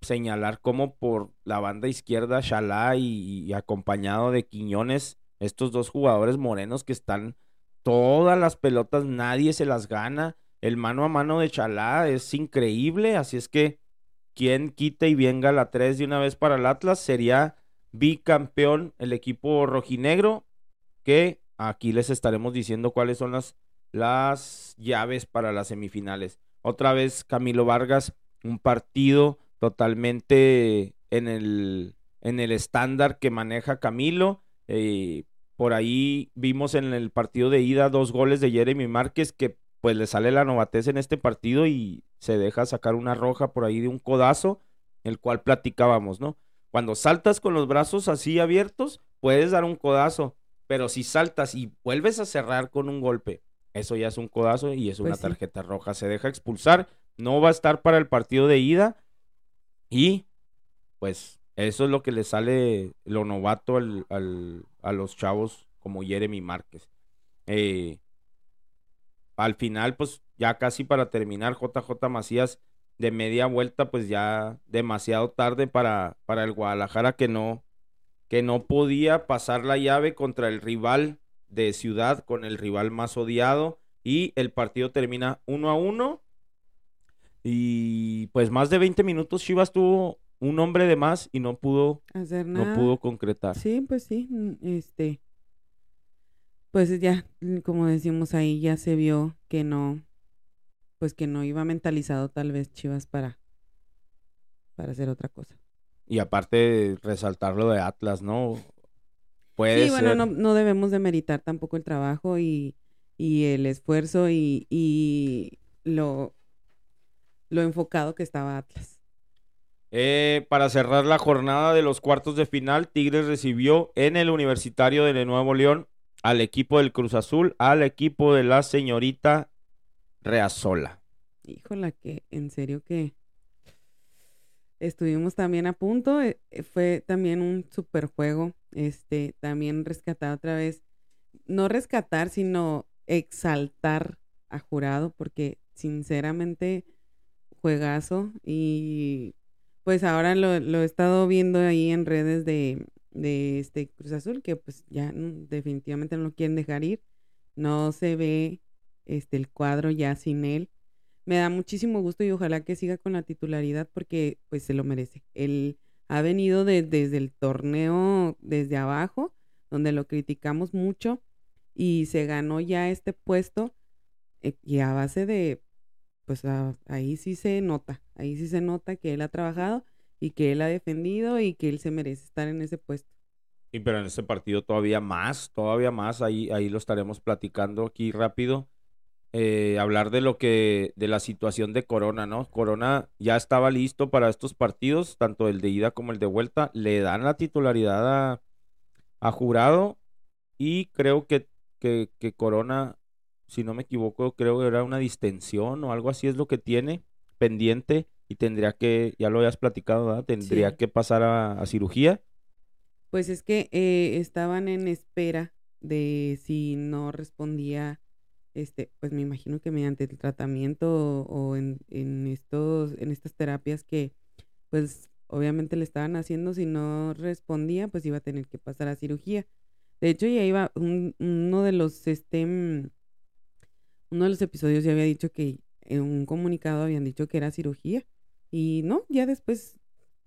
señalar cómo por la banda izquierda, Shalá y, y acompañado de Quiñones, estos dos jugadores morenos que están todas las pelotas, nadie se las gana. El mano a mano de Chalá es increíble, así es que quien quita y venga la 3 de una vez para el Atlas sería bicampeón el equipo rojinegro, que aquí les estaremos diciendo cuáles son las, las llaves para las semifinales. Otra vez Camilo Vargas, un partido totalmente en el, en el estándar que maneja Camilo. eh, por ahí vimos en el partido de ida dos goles de Jeremy Márquez que pues le sale la novatez en este partido y se deja sacar una roja por ahí de un codazo, el cual platicábamos, ¿no? Cuando saltas con los brazos así abiertos, puedes dar un codazo, pero si saltas y vuelves a cerrar con un golpe, eso ya es un codazo y es una Pues sí. tarjeta roja. Se deja expulsar, no va a estar para el partido de ida y pues eso es lo que le sale lo novato al- al- a los chavos como Jeremy Márquez. Eh, al final, pues ya casi para terminar, JJ Macías de media vuelta, pues ya demasiado tarde para, para el Guadalajara que no, que no podía pasar la llave contra el rival de ciudad, con el rival más odiado. Y el partido termina uno a uno. Y pues más de 20 minutos Chivas tuvo un hombre de más y no pudo Hacer nada. no pudo concretar. Sí, pues sí, mm, este, pues ya, mm, como decimos ahí, ya se vio que no, pues que no iba mentalizado tal vez Chivas para, para hacer otra cosa. Y aparte resaltar lo de Atlas, ¿no? Puede sí, bueno, no, no debemos de meritar tampoco el trabajo y, y el esfuerzo y, y lo, lo enfocado que estaba Atlas. Eh, para cerrar la jornada de los cuartos de final, Tigres recibió en el Universitario de Nuevo León al equipo del Cruz Azul, al equipo de la señorita Reazola. Híjola, que en serio que estuvimos también a punto. eh, eh, Fue también un super juego. Este, también rescatar otra vez, no rescatar, sino exaltar a jurado, porque sinceramente juegazo. Y pues ahora lo, lo he estado viendo ahí en redes de, de este Cruz Azul, que pues ya definitivamente no lo quieren dejar ir. No se ve este el cuadro ya sin él me da muchísimo gusto y ojalá que siga con la titularidad porque pues se lo merece. Él ha venido de- desde el torneo desde abajo, donde lo criticamos mucho y se ganó ya este puesto eh, y a base de, pues a- ahí sí se nota, ahí sí se nota que él ha trabajado y que él ha defendido y que él se merece estar en ese puesto. Y pero en este partido todavía más, todavía más, ahí, ahí lo estaremos platicando aquí rápido. Eh, hablar de lo que, de la situación de Corona, ¿no? Corona ya estaba listo para estos partidos, tanto el de ida como el de vuelta. Le dan la titularidad a, a Jurado y creo que, que Corona, si no me equivoco, creo que era una distensión o algo así es lo que tiene pendiente y tendría que, ya lo habías platicado, ¿verdad? Tendría Sí. que pasar a, a cirugía. Pues es que eh, estaban en espera de si no respondía, este, pues me imagino que mediante el tratamiento o, o en, en estos, en estas terapias que, pues obviamente le estaban haciendo, si no respondía, pues iba a tener que pasar a cirugía. De hecho, ya iba, un- uno de los, este, mm, uno de los episodios ya había dicho que en un comunicado habían dicho que era cirugía. Y no, ya después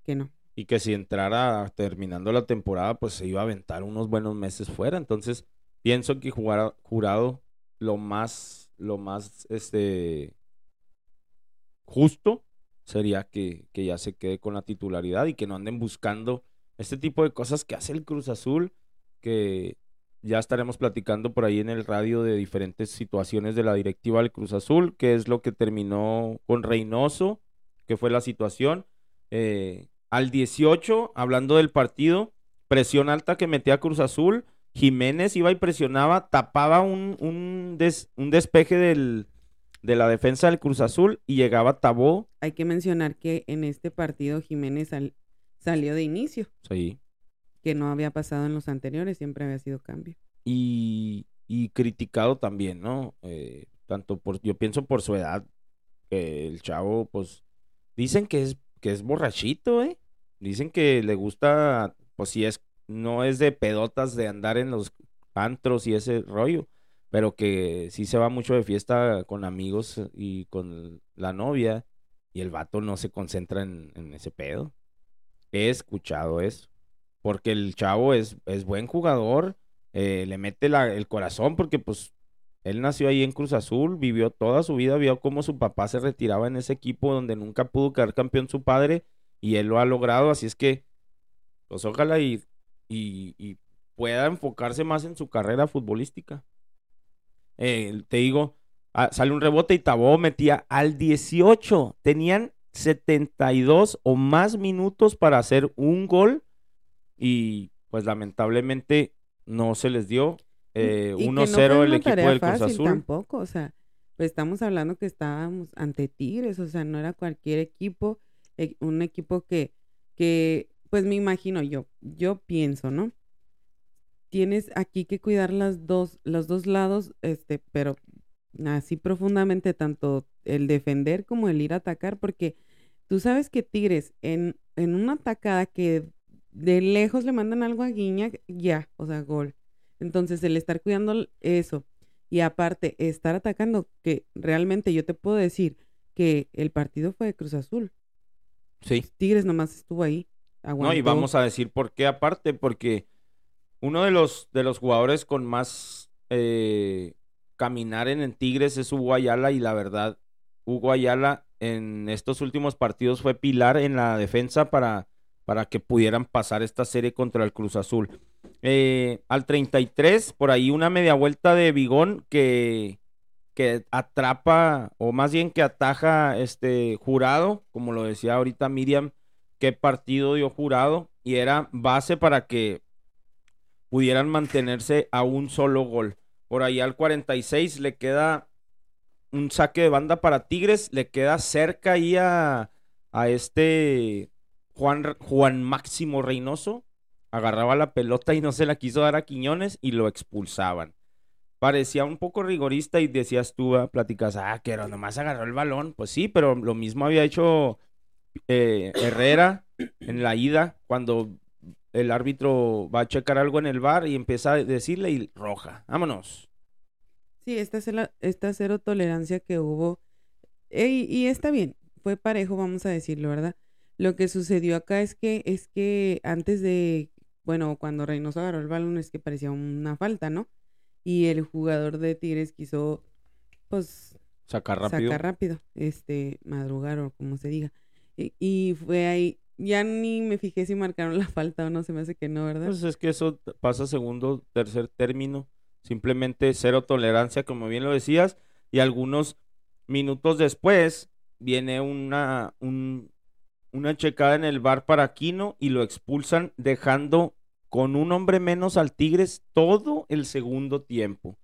que no. y que si entrara terminando la temporada, pues se iba a aventar unos buenos meses fuera. Entonces, pienso que jugar jurado lo más, lo más, este, justo sería que, que ya se quede con la titularidad y que no anden buscando este tipo de cosas que hace el Cruz Azul, que ya estaremos platicando por ahí en el radio de diferentes situaciones de la directiva del Cruz Azul, que es lo que terminó con Reynoso, que fue la situación. Eh, al 18, hablando del partido, presión alta que metía Cruz Azul. Jiménez iba y presionaba, tapaba un, un, des- un despeje del, de la defensa del Cruz Azul y llegaba Tabó. Hay que mencionar que en este partido Jiménez sal- salió de inicio, Sí. Que no había pasado en los anteriores, siempre había sido cambio. Y, y criticado también, ¿no? Eh, tanto por, yo pienso por su edad, el chavo, pues, dicen que es, que es borrachito, ¿eh? Dicen que le gusta, pues si es, no es de pedotas de andar en los antros y ese rollo, pero que sí se va mucho de fiesta con amigos y con la novia, y el vato no se concentra en, en ese pedo. He escuchado eso. Porque el chavo es, es buen jugador, eh, le mete el corazón, porque pues él nació ahí en Cruz Azul, vivió toda su vida, vio cómo su papá se retiraba en ese equipo donde nunca pudo quedar campeón su padre, y él lo ha logrado, así es que, pues ojalá y, y, y pueda enfocarse más en su carrera futbolística. Eh, te digo, ah, sale un rebote y Tabó metía al 18. Tenían 72 o más minutos para hacer un gol y pues lamentablemente no se les dio. Eh, Y que 1-0 no el equipo del Cruz Azul. Tampoco, o sea, pues estamos hablando que estábamos ante Tigres, o sea, no era cualquier equipo, e- un equipo que, que, pues me imagino yo, yo pienso, ¿no? Tienes aquí que cuidar las dos, los dos lados, este, pero así profundamente, tanto el defender como el ir a atacar, porque tú sabes que Tigres en, en una atacada que de lejos le mandan algo a Guiña, ya, o sea, gol. Entonces, el estar cuidando eso y aparte estar atacando, que realmente yo te puedo decir que el partido fue de Cruz Azul. Sí. Tigres nomás estuvo ahí. No, y vamos a decir por qué aparte, porque uno de los, de los jugadores con más eh, caminar en, en Tigres es Hugo Ayala y la verdad, Hugo Ayala en estos últimos partidos fue pilar en la defensa para, para que pudieran pasar esta serie contra el Cruz Azul. Eh, al 33, por ahí una media vuelta de Bigón que, que atrapa, o más bien que ataja este jurado, como lo decía ahorita Miriam, qué partido dio jurado, y era base para que pudieran mantenerse a un solo gol. Por ahí al 46 le queda un saque de banda para Tigres, le queda cerca ahí a, a este Juan, Juan Máximo Reynoso, agarraba la pelota y no se la quiso dar a Quiñones y lo expulsaban. Parecía un poco rigorista y decías tú, ah, platicas, ah, que nomás agarró el balón. Pues sí, pero lo mismo había hecho eh, Herrera en la ida, cuando el árbitro va a checar algo en el bar y empieza a decirle y roja, vámonos. Sí, esta, esta cero tolerancia que hubo, y está bien, fue parejo, vamos a decirlo, ¿verdad? Lo que sucedió acá es que, es que antes de, bueno, cuando Reynoso agarró el balón es que parecía una falta, ¿no? Y el jugador de Tigres quiso, pues... Sacar rápido. Sacar rápido, este, madrugar o como se diga. Y, fue ahí, ya ni me fijé si marcaron la [laughs] falta o no, se me hace que no, ¿verdad? Pues es que eso pasa segundo, tercer término, simplemente cero tolerancia, como bien lo decías, y algunos minutos después viene una, un, una checada en el bar para Aquino y lo expulsan dejando con un hombre menos al Tigres todo el segundo tiempo.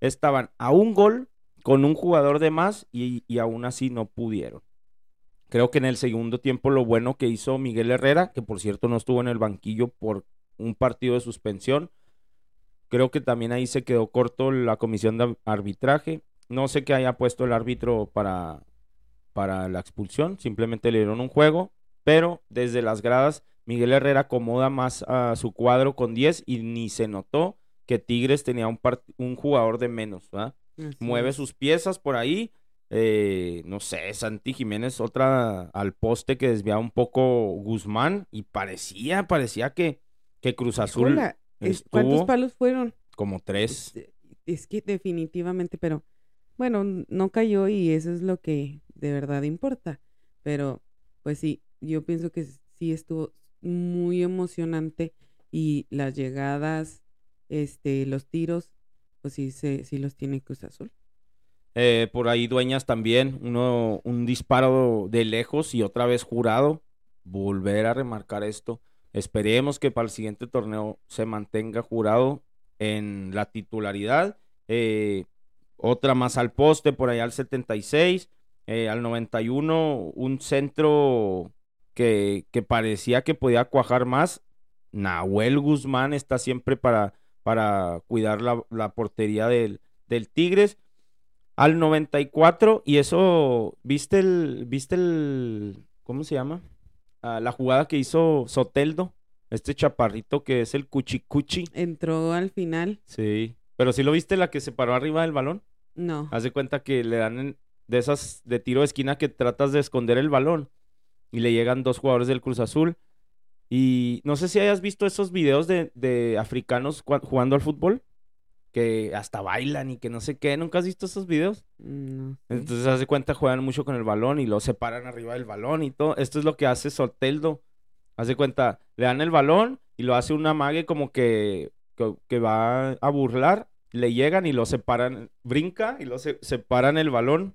Estaban a un gol con un jugador de más y, y aún así no pudieron. Creo que en el segundo tiempo lo bueno que hizo Miguel Herrera, que por cierto no estuvo en el banquillo por un partido de suspensión, creo que también ahí se quedó corto la comisión de arbitraje. No sé qué haya puesto el árbitro para, para la expulsión, simplemente le dieron un juego, pero desde las gradas Miguel Herrera acomoda más a su cuadro con 10 y ni se notó que Tigres tenía un, un jugador de menos, Mueve sus piezas por ahí, eh, no sé, Santi Jiménez otra al poste que desviaba un poco Guzmán y parecía, parecía que, que Cruz Azul ¿Cuántos palos fueron? Como tres. es que definitivamente, pero bueno, no cayó y eso es lo que de verdad importa. Pero, pues sí, yo pienso que sí estuvo muy emocionante y las llegadas, este, los tiros, pues sí, se, sí los tiene Cruz Azul. Eh, por ahí Dueñas también, uno, un disparo de lejos y otra vez jurado. Volver a remarcar esto. Esperemos que para el siguiente torneo se mantenga jurado en la titularidad. Eh, otra más al poste, por allá al 76. Eh, al 91 un centro que, que, parecía que podía cuajar más. Nahuel Guzmán está siempre para, para cuidar la, portería del, del, Tigres. Al 94, y eso, ¿viste el, viste el, ¿cómo se llama? Ah, la jugada que hizo Soteldo, este chaparrito que es el Cuchicuchi. Entró al final. Sí, pero si lo viste la que se paró arriba del balón. No. Haz de cuenta que le dan en, de esas de tiro de esquina que tratas de esconder el balón y le llegan dos jugadores del Cruz Azul. Y no sé si hayas visto esos videos de, de africanos jugando al fútbol, que hasta bailan y que no sé qué. ¿Nunca has visto esos videos? No. Entonces, haz de cuenta, juegan mucho con el balón y lo separan arriba del balón y todo. Esto es lo que hace Soteldo. Haz de cuenta, le dan el balón y lo hace una mague como que, que, va a burlar. Le llegan y lo separan, brinca y lo se, separan el balón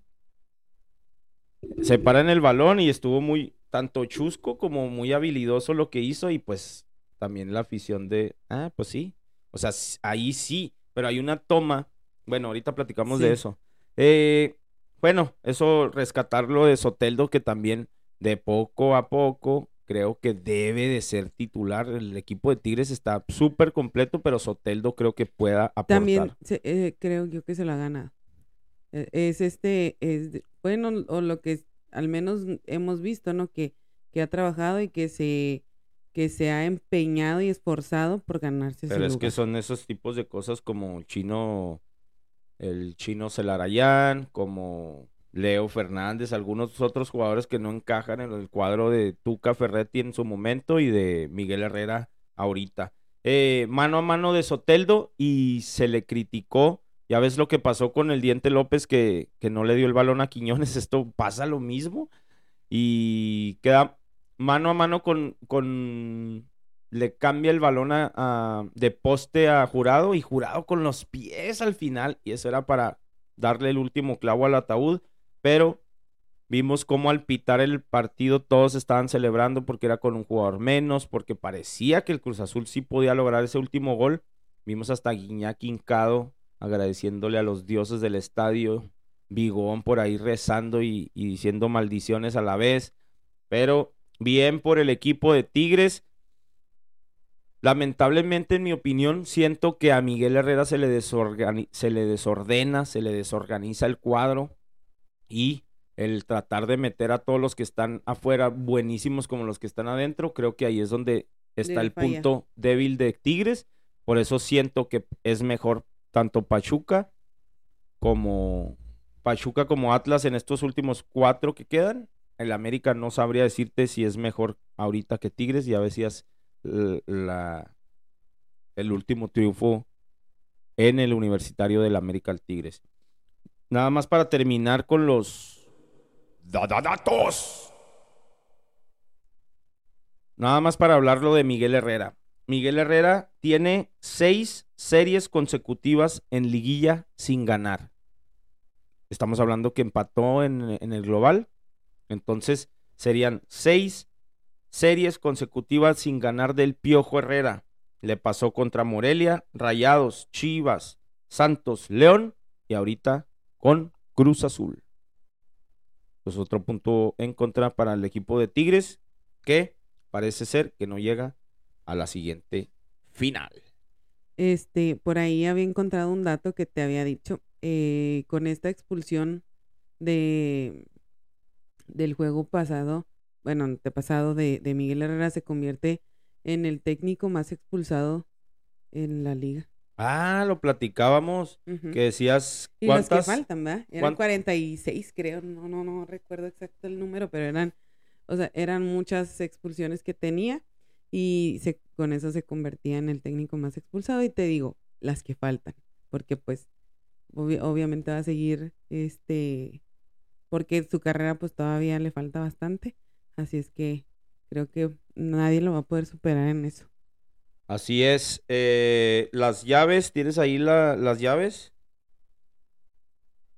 se para en el balón y estuvo muy, tanto chusco como muy habilidoso lo que hizo y pues también la afición de, ah, pues sí, o sea, ahí sí, pero hay una toma, bueno, ahorita platicamos de eso. Eh, bueno, eso rescatarlo de Soteldo que también de poco a poco creo que debe de ser titular. El equipo de Tigres está súper completo, pero Soteldo creo que pueda aportar. También eh, creo yo que se la gana. E, es este, es bueno, o lo que al menos hemos visto, ¿no? Que, que ha trabajado y que se, que se ha empeñado y esforzado por ganarse Pero es que son esos tipos de cosas como chino, el chino Celarayán, como Leo Fernández, algunos otros jugadores que no encajan en el cuadro de Tuca Ferretti en su momento y de Miguel Herrera ahorita. Eh, mano a mano de Soteldo y se le criticó. Ya ves lo que pasó con el Diente López que, que no le dio el balón a Quiñones. [laughs] Esto pasa lo mismo. Y queda mano a mano con, con le cambia el balón a, de poste a Jurado y Jurado con los pies al final. Y eso era para darle el último clavo al ataúd. Pero vimos cómo al pitar el partido todos estaban celebrando porque era con un jugador menos, porque parecía que el Cruz Azul sí podía lograr ese último gol. Vimos hasta Guiñac hincado agradeciéndole a los dioses del estadio. Bigón por ahí rezando y, y diciendo maldiciones a la vez. Pero bien por el equipo de Tigres. Lamentablemente, en mi opinión, siento que a Miguel Herrera se le, se le desordena, se le desorganiza el cuadro y el tratar de meter a todos los que están afuera buenísimos como los que están adentro, creo que ahí es donde está el punto débil de Tigres. Por eso siento que es mejor tanto Pachuca como Pachuca como Atlas en estos últimos cuatro que quedan el América no sabría decirte si es mejor ahorita que Tigres. Ya decías la, el último triunfo en el Universitario del América al Tigres. Nada más para terminar con los datos. Nada más para hablarlo de Miguel Herrera. Miguel Herrera tiene seis series consecutivas en liguilla sin ganar. Estamos hablando que empató en, el global entonces serían seis series consecutivas sin ganar del Piojo Herrera. Le pasó contra Morelia, Rayados, Chivas, Santos, León y ahorita con Cruz Azul. Pues otro punto en contra para el equipo de Tigres que parece ser que no llega a la siguiente final. Este, por ahí había encontrado un dato que te había dicho. Eh, con esta expulsión de del juego pasado, bueno, antepasado de, de Miguel Herrera, se convierte en el técnico más expulsado en la liga. Ah, lo platicábamos, que decías cuántas... Y los que faltan, ¿verdad? Eran 46, creo, no, no, no recuerdo exacto el número, pero eran, o sea, eran muchas expulsiones que tenía y se, con eso se convertía en el técnico más expulsado y te digo, las que faltan, porque pues obviamente va a seguir este porque su carrera pues todavía le falta bastante, así es que creo que nadie lo va a poder superar en eso. Así es, eh, las llaves, ¿tienes ahí las llaves?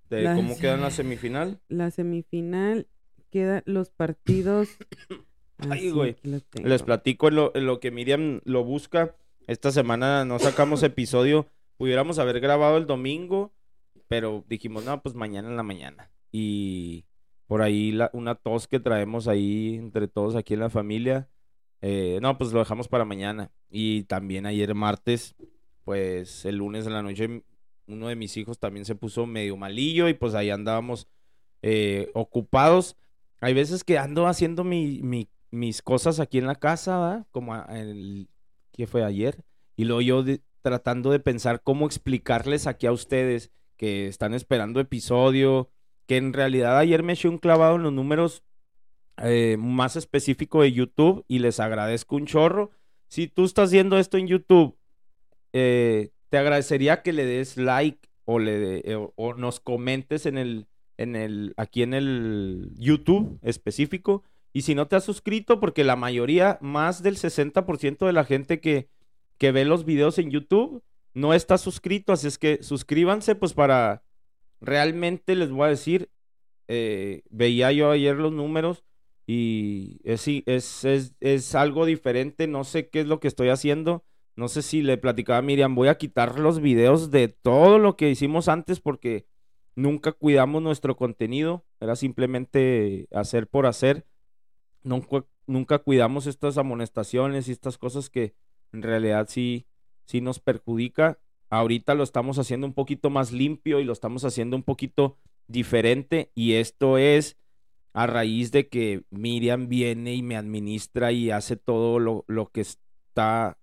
De cómo quedan la semifinal. La semifinal queda los partidos. [coughs] Ay, güey. Les platico en lo, en lo que Miriam lo busca. Esta semana no sacamos [laughs] episodio. Pudiéramos haber grabado el domingo, pero dijimos, no, pues mañana en la mañana y por ahí la, una tos que traemos ahí entre todos aquí en la familia. Eh, no, pues lo dejamos para mañana. Y también ayer martes, pues el lunes en la noche, uno de mis hijos también se puso medio malillo y pues ahí andábamos eh, ocupados. Hay veces que ando haciendo mi, mis cosas aquí en la casa, ¿verdad? Como el que fue ayer. Y luego yo tratando de pensar cómo explicarles aquí a ustedes que están esperando episodio, que en realidad ayer me eché un clavado en los números eh, más específicos de YouTube y les agradezco un chorro. Si tú estás viendo esto en YouTube, eh, te agradecería que le des like o, le, eh, o nos comentes en el, en el, aquí en el YouTube específico. Y si no te has suscrito, porque la mayoría, más del 60% de la gente que, que ve los videos en YouTube no está suscrito. Así es que suscríbanse pues para realmente les voy a decir, eh, veía yo ayer los números y es, es, es, es, algo diferente, no sé qué es lo que estoy haciendo, no sé si le platicaba a Miriam, voy a quitar los videos de todo lo que hicimos antes porque nunca cuidamos nuestro contenido, era simplemente hacer por hacer, nunca, nunca cuidamos estas amonestaciones y estas cosas que en realidad sí, sí nos perjudica Ahorita lo estamos haciendo un poquito más limpio y lo estamos haciendo un poquito diferente y esto es a raíz de que Miriam viene y me administra y hace todo lo, lo que está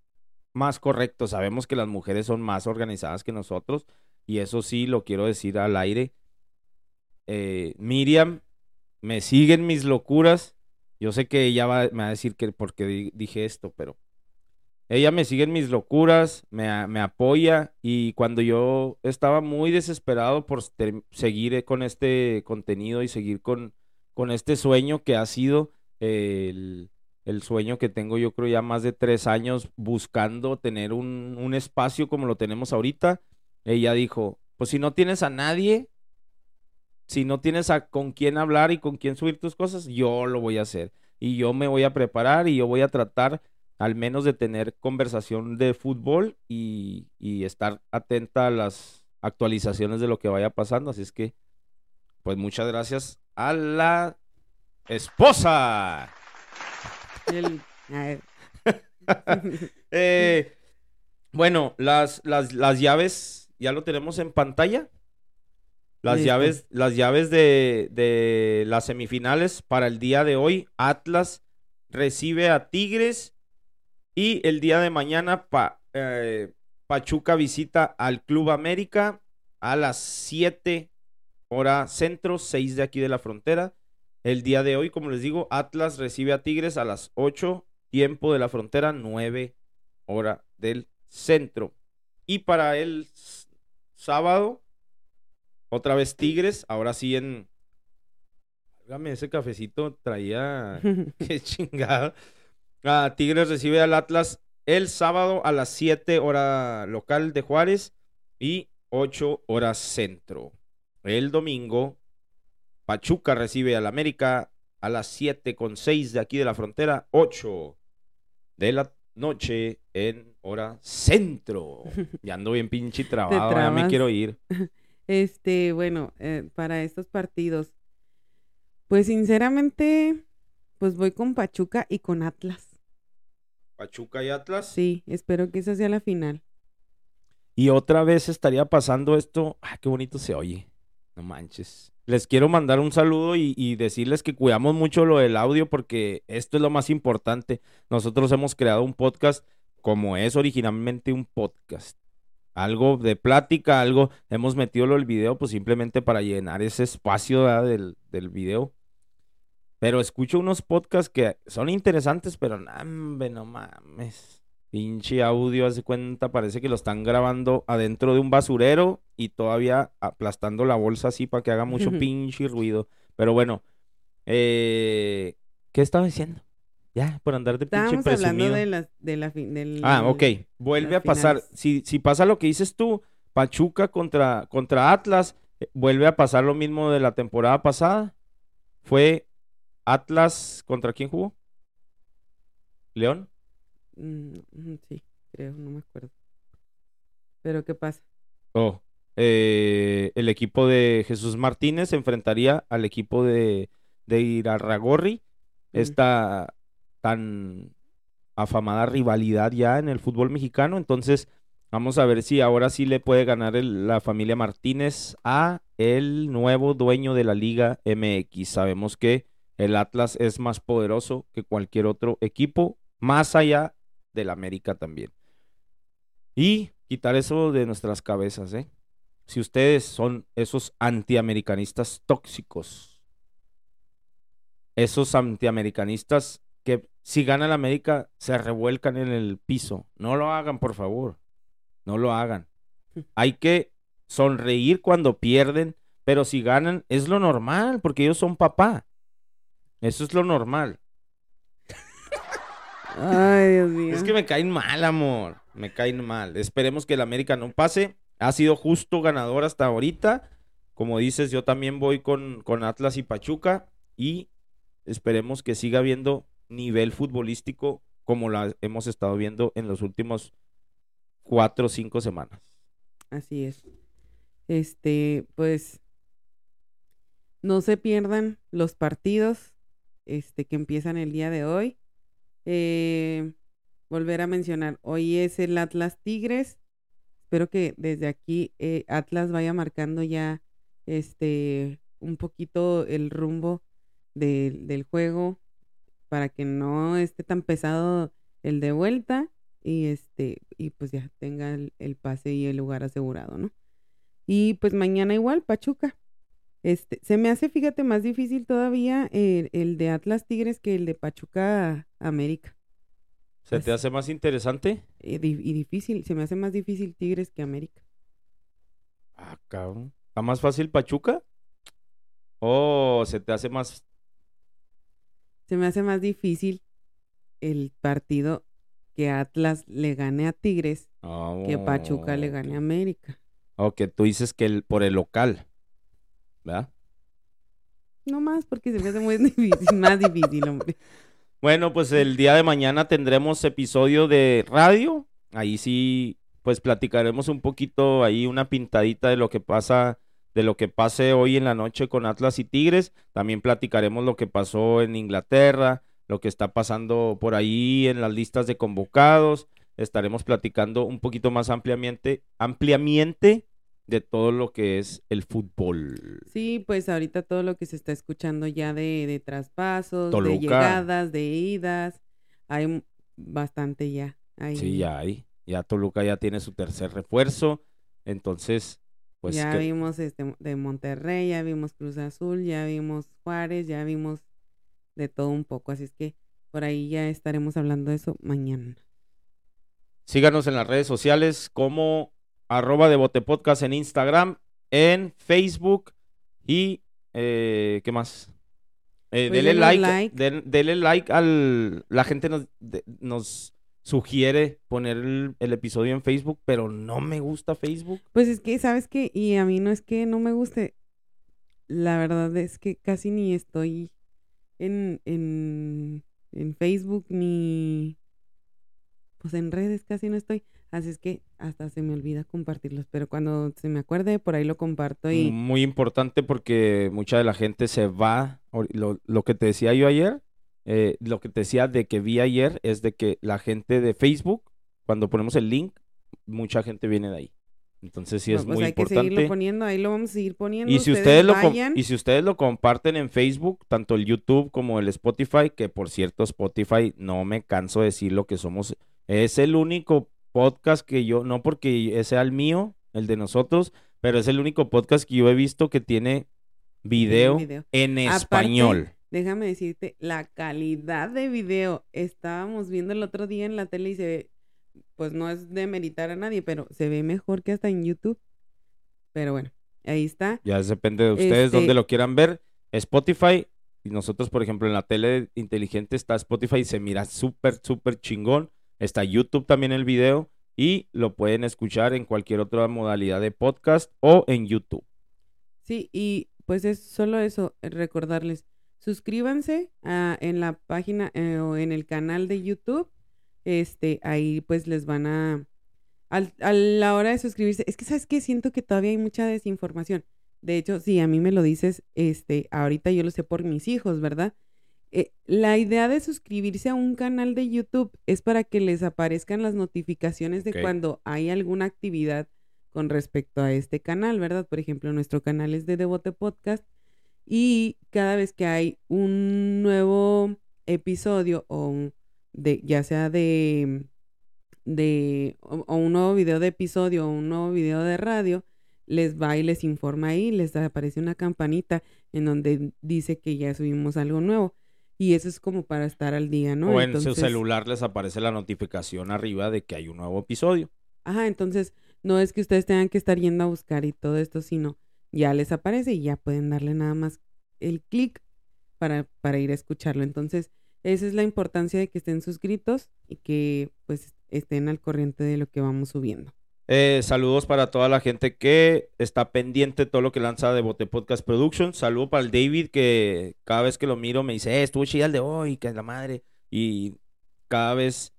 más correcto. Sabemos que las mujeres son más organizadas que nosotros y eso sí lo quiero decir al aire. Eh, Miriam me sigue en mis locuras. Yo sé que ella va, me va a decir que porque dije esto, pero ella me sigue en mis locuras, me, apoya y cuando yo estaba muy desesperado por seguir con este contenido y seguir con, este sueño que ha sido el, el, sueño que tengo yo creo ya más de tres años buscando tener un, un espacio como lo tenemos ahorita, ella dijo, pues si no tienes a nadie, si no tienes a con quién hablar y con quién subir tus cosas, yo lo voy a hacer. Y yo me voy a preparar y yo voy a tratar al menos de tener conversación de fútbol y, estar atenta a las actualizaciones de lo que vaya pasando. Así es que, pues muchas gracias a la esposa. [laughs] Eh, bueno, las, las, las, llaves ya lo tenemos en pantalla. Las llaves, las llaves de, de las semifinales para el día de hoy. Atlas recibe a Tigres y el día de mañana eh, Pachuca visita al Club América a las 7 hora centro, 6 de aquí de la frontera. El día de hoy, como les digo, Atlas recibe a Tigres a las 8 tiempo de la frontera, 9 hora del centro. Y para el sábado, otra vez Tigres, ahora sí en... Hágame ese cafecito, traía... [laughs] [laughs] Qué chingada. Tigres recibe al Atlas el sábado a las 7 hora local de Juárez y 8 horas centro. El domingo, Pachuca recibe al América a las 7 con 6 de aquí de la frontera, 8 de la noche en hora centro. [laughs] Ya ando bien pinche trabado, ya me quiero ir. Este, bueno, eh, para estos partidos, pues sinceramente, pues voy con Pachuca y con Atlas. Pachuca y Atlas. Sí, espero que esa sea la final. Y otra vez estaría pasando esto. Ah, qué bonito se oye. No manches. Les quiero mandar un saludo y, decirles que cuidamos mucho lo del audio porque esto es lo más importante. Nosotros hemos creado un podcast como es originalmente un podcast. Algo de plática, algo, hemos metido del video pues simplemente para llenar ese espacio del, del video. Pero escucho unos podcasts que son interesantes, pero no mames. Pinche audio, hace cuenta, parece que lo están grabando adentro de un basurero y todavía aplastando la bolsa así para que haga mucho [laughs] pinche ruido. Pero bueno, eh, ¿qué estaba diciendo? Ya, por andar de pinche presumido. hablando de la, de la del, Ah, ok. Vuelve a pasar. Si, si pasa lo que dices tú, Pachuca contra, contra Atlas, eh, vuelve a pasar lo mismo de la temporada pasada. Fue Atlas, ¿contra quién jugó? ¿León? Mm, sí, creo, no me acuerdo. Pero ¿qué pasa? Oh, eh, el equipo de Jesús Martínez enfrentaría al equipo de, de Irarragorri, esta tan afamada rivalidad ya en el fútbol mexicano. Entonces, vamos a ver si ahora sí le puede ganar la familia Martínez a el nuevo dueño de la Liga MX. Sabemos que el Atlas es más poderoso que cualquier otro equipo, más allá del América también. Y quitar eso de nuestras cabezas, ¿eh? Si ustedes son esos antiamericanistas tóxicos, esos antiamericanistas si gana el América se revuelcan en el piso, no lo hagan, por favor. No lo hagan. [laughs] Hay que sonreír cuando pierden, pero si ganan es lo normal, porque ellos son papá. Eso es lo normal. Ay, Dios [laughs] mío. Es que me caen mal, amor. Me caen mal. Esperemos que el América no pase. Ha sido justo ganador hasta ahorita. Como dices, yo también voy con, con Atlas y Pachuca. Y esperemos que siga habiendo nivel futbolístico como la hemos estado viendo en los últimos cuatro o cinco semanas. Así es. Este, pues, no se pierdan los partidos este, que empiezan el día de hoy. Eh, volver a mencionar, hoy es el Atlas Tigres. Espero que desde aquí eh, Atlas vaya marcando ya este un poquito el rumbo del- del juego para que no esté tan pesado el de vuelta y este y pues ya tenga el, el pase y el lugar asegurado, ¿no? Y pues mañana igual Pachuca. Este, se me hace, fíjate, más difícil todavía el, el de Atlas Tigres que el de Pachuca América. ¿Se Pues- te hace más interesante? Y difícil, se me hace más difícil Tigres que América. Ah, cabrón. ¿Está más fácil Pachuca? ¿O se te hace más... Se me hace más difícil el partido que Atlas le gane a Tigres que Pachuca le gane a América. O que tú dices que el, por el local, ¿verdad? No más porque se me hace muy [laughs] difícil, más difícil, hombre. Bueno, pues el día de mañana tendremos episodio de radio. Ahí sí, pues platicaremos un poquito ahí una pintadita de lo que pasa, de lo que pase hoy en la noche con Atlas y Tigres. También platicaremos lo que pasó en Inglaterra, lo que está pasando por ahí en las listas de convocados. Estaremos platicando un poquito más ampliamente, ampliamente de todo lo que es el fútbol. Sí, pues ahorita todo lo que se está escuchando ya de, de traspasos, Toluca. de llegadas, de idas, hay bastante ya. Hay, Sí, ya hay. Ya Toluca ya tiene su tercer refuerzo. Entonces, pues ya que- vimos este de Monterrey, ya vimos Cruz Azul, ya vimos Juárez, ya vimos de todo un poco. Así es que por ahí ya estaremos hablando de eso mañana. síganos en las redes sociales como arroba de Botepodcast en Instagram, en Facebook y eh, ¿qué más? Eh, Pues dele like, like. den- dele like al la gente nos, de- nos sugiere poner el, el episodio en Facebook, pero no me gusta Facebook. Pues es que, ¿sabes qué? Y a mí no es que no me guste. La verdad es que casi ni estoy en, en, en Facebook ni... Pues en redes casi no estoy. Así es que hasta se me olvida compartirlos. Pero cuando se me acuerde, por ahí lo comparto y... Muy importante porque mucha de la gente se va. Lo, lo que te decía yo ayer, eh, lo que te decía de que vi ayer es de que la gente de Facebook, cuando ponemos el link, mucha gente viene de ahí. Entonces sí es pues muy hay que seguirlo importante. poniendo. Ahí lo vamos a seguir poniendo. Y si ustedes, lo, vayan. y si ustedes lo comparten en Facebook, tanto el YouTube como el Spotify, que por cierto Spotify, no me canso de decir lo que somos, es el único podcast que yo, no porque sea el mío, el de nosotros, pero es el único podcast que yo he visto que tiene video, video. en Aparte, español. Déjame decirte, la calidad de video. Estábamos viendo el otro día en la tele y se ve, pues no es de meritar a nadie, pero se ve mejor que hasta en YouTube. Pero bueno, ahí está. Ya depende de ustedes Este- donde lo quieran ver. Spotify, y nosotros, por ejemplo, en la tele inteligente está Spotify y se mira súper, súper chingón. Está YouTube también el video y lo pueden escuchar en cualquier otra modalidad de podcast o en YouTube. Sí, y pues es solo eso, recordarles, suscríbanse a- en la página eh, o en el canal de YouTube. Este, ahí pues les van a, al- a la hora de suscribirse, es que sabes que siento que todavía hay mucha desinformación. De hecho, si a mí me lo dices, este, ahorita yo lo sé por mis hijos, ¿verdad? Eh, la idea de suscribirse a un canal de YouTube es para que les aparezcan las notificaciones de cuando hay alguna actividad con respecto a este canal, ¿verdad? Por ejemplo, nuestro canal es de Devote Podcast y cada vez que hay un nuevo episodio o un- de ya sea de de o, o un nuevo video de episodio o un nuevo video de radio, les va y les informa ahí, les aparece una campanita en donde dice que ya subimos algo nuevo. Y eso es como para estar al día, ¿no? o en su Entonces- celular les aparece la notificación arriba de que hay un nuevo episodio. Ajá, entonces no es que ustedes tengan que estar yendo a buscar y todo esto, sino ya les aparece y ya pueden darle nada más el clic para, para ir a escucharlo. Entonces, esa es la importancia de que estén suscritos y que pues estén al corriente de lo que vamos subiendo. Eh, saludos para toda la gente que está pendiente de todo lo que lanza de Bote Podcast Productions. Saludo para el David que cada vez que lo miro me dice, eh, estuvo chida el de hoy, que es la madre. Y cada vez,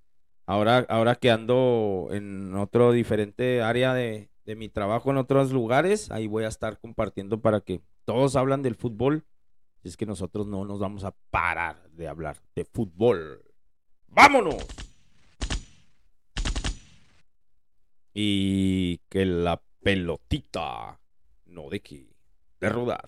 ahora, ahora que ando en otro diferente área de, de mi trabajo en otros lugares, ahí voy a estar compartiendo para que todos hablan del fútbol. Es que nosotros no nos vamos a parar de hablar de fútbol. ¡Vámonos! y que la pelotita no deje de rodar.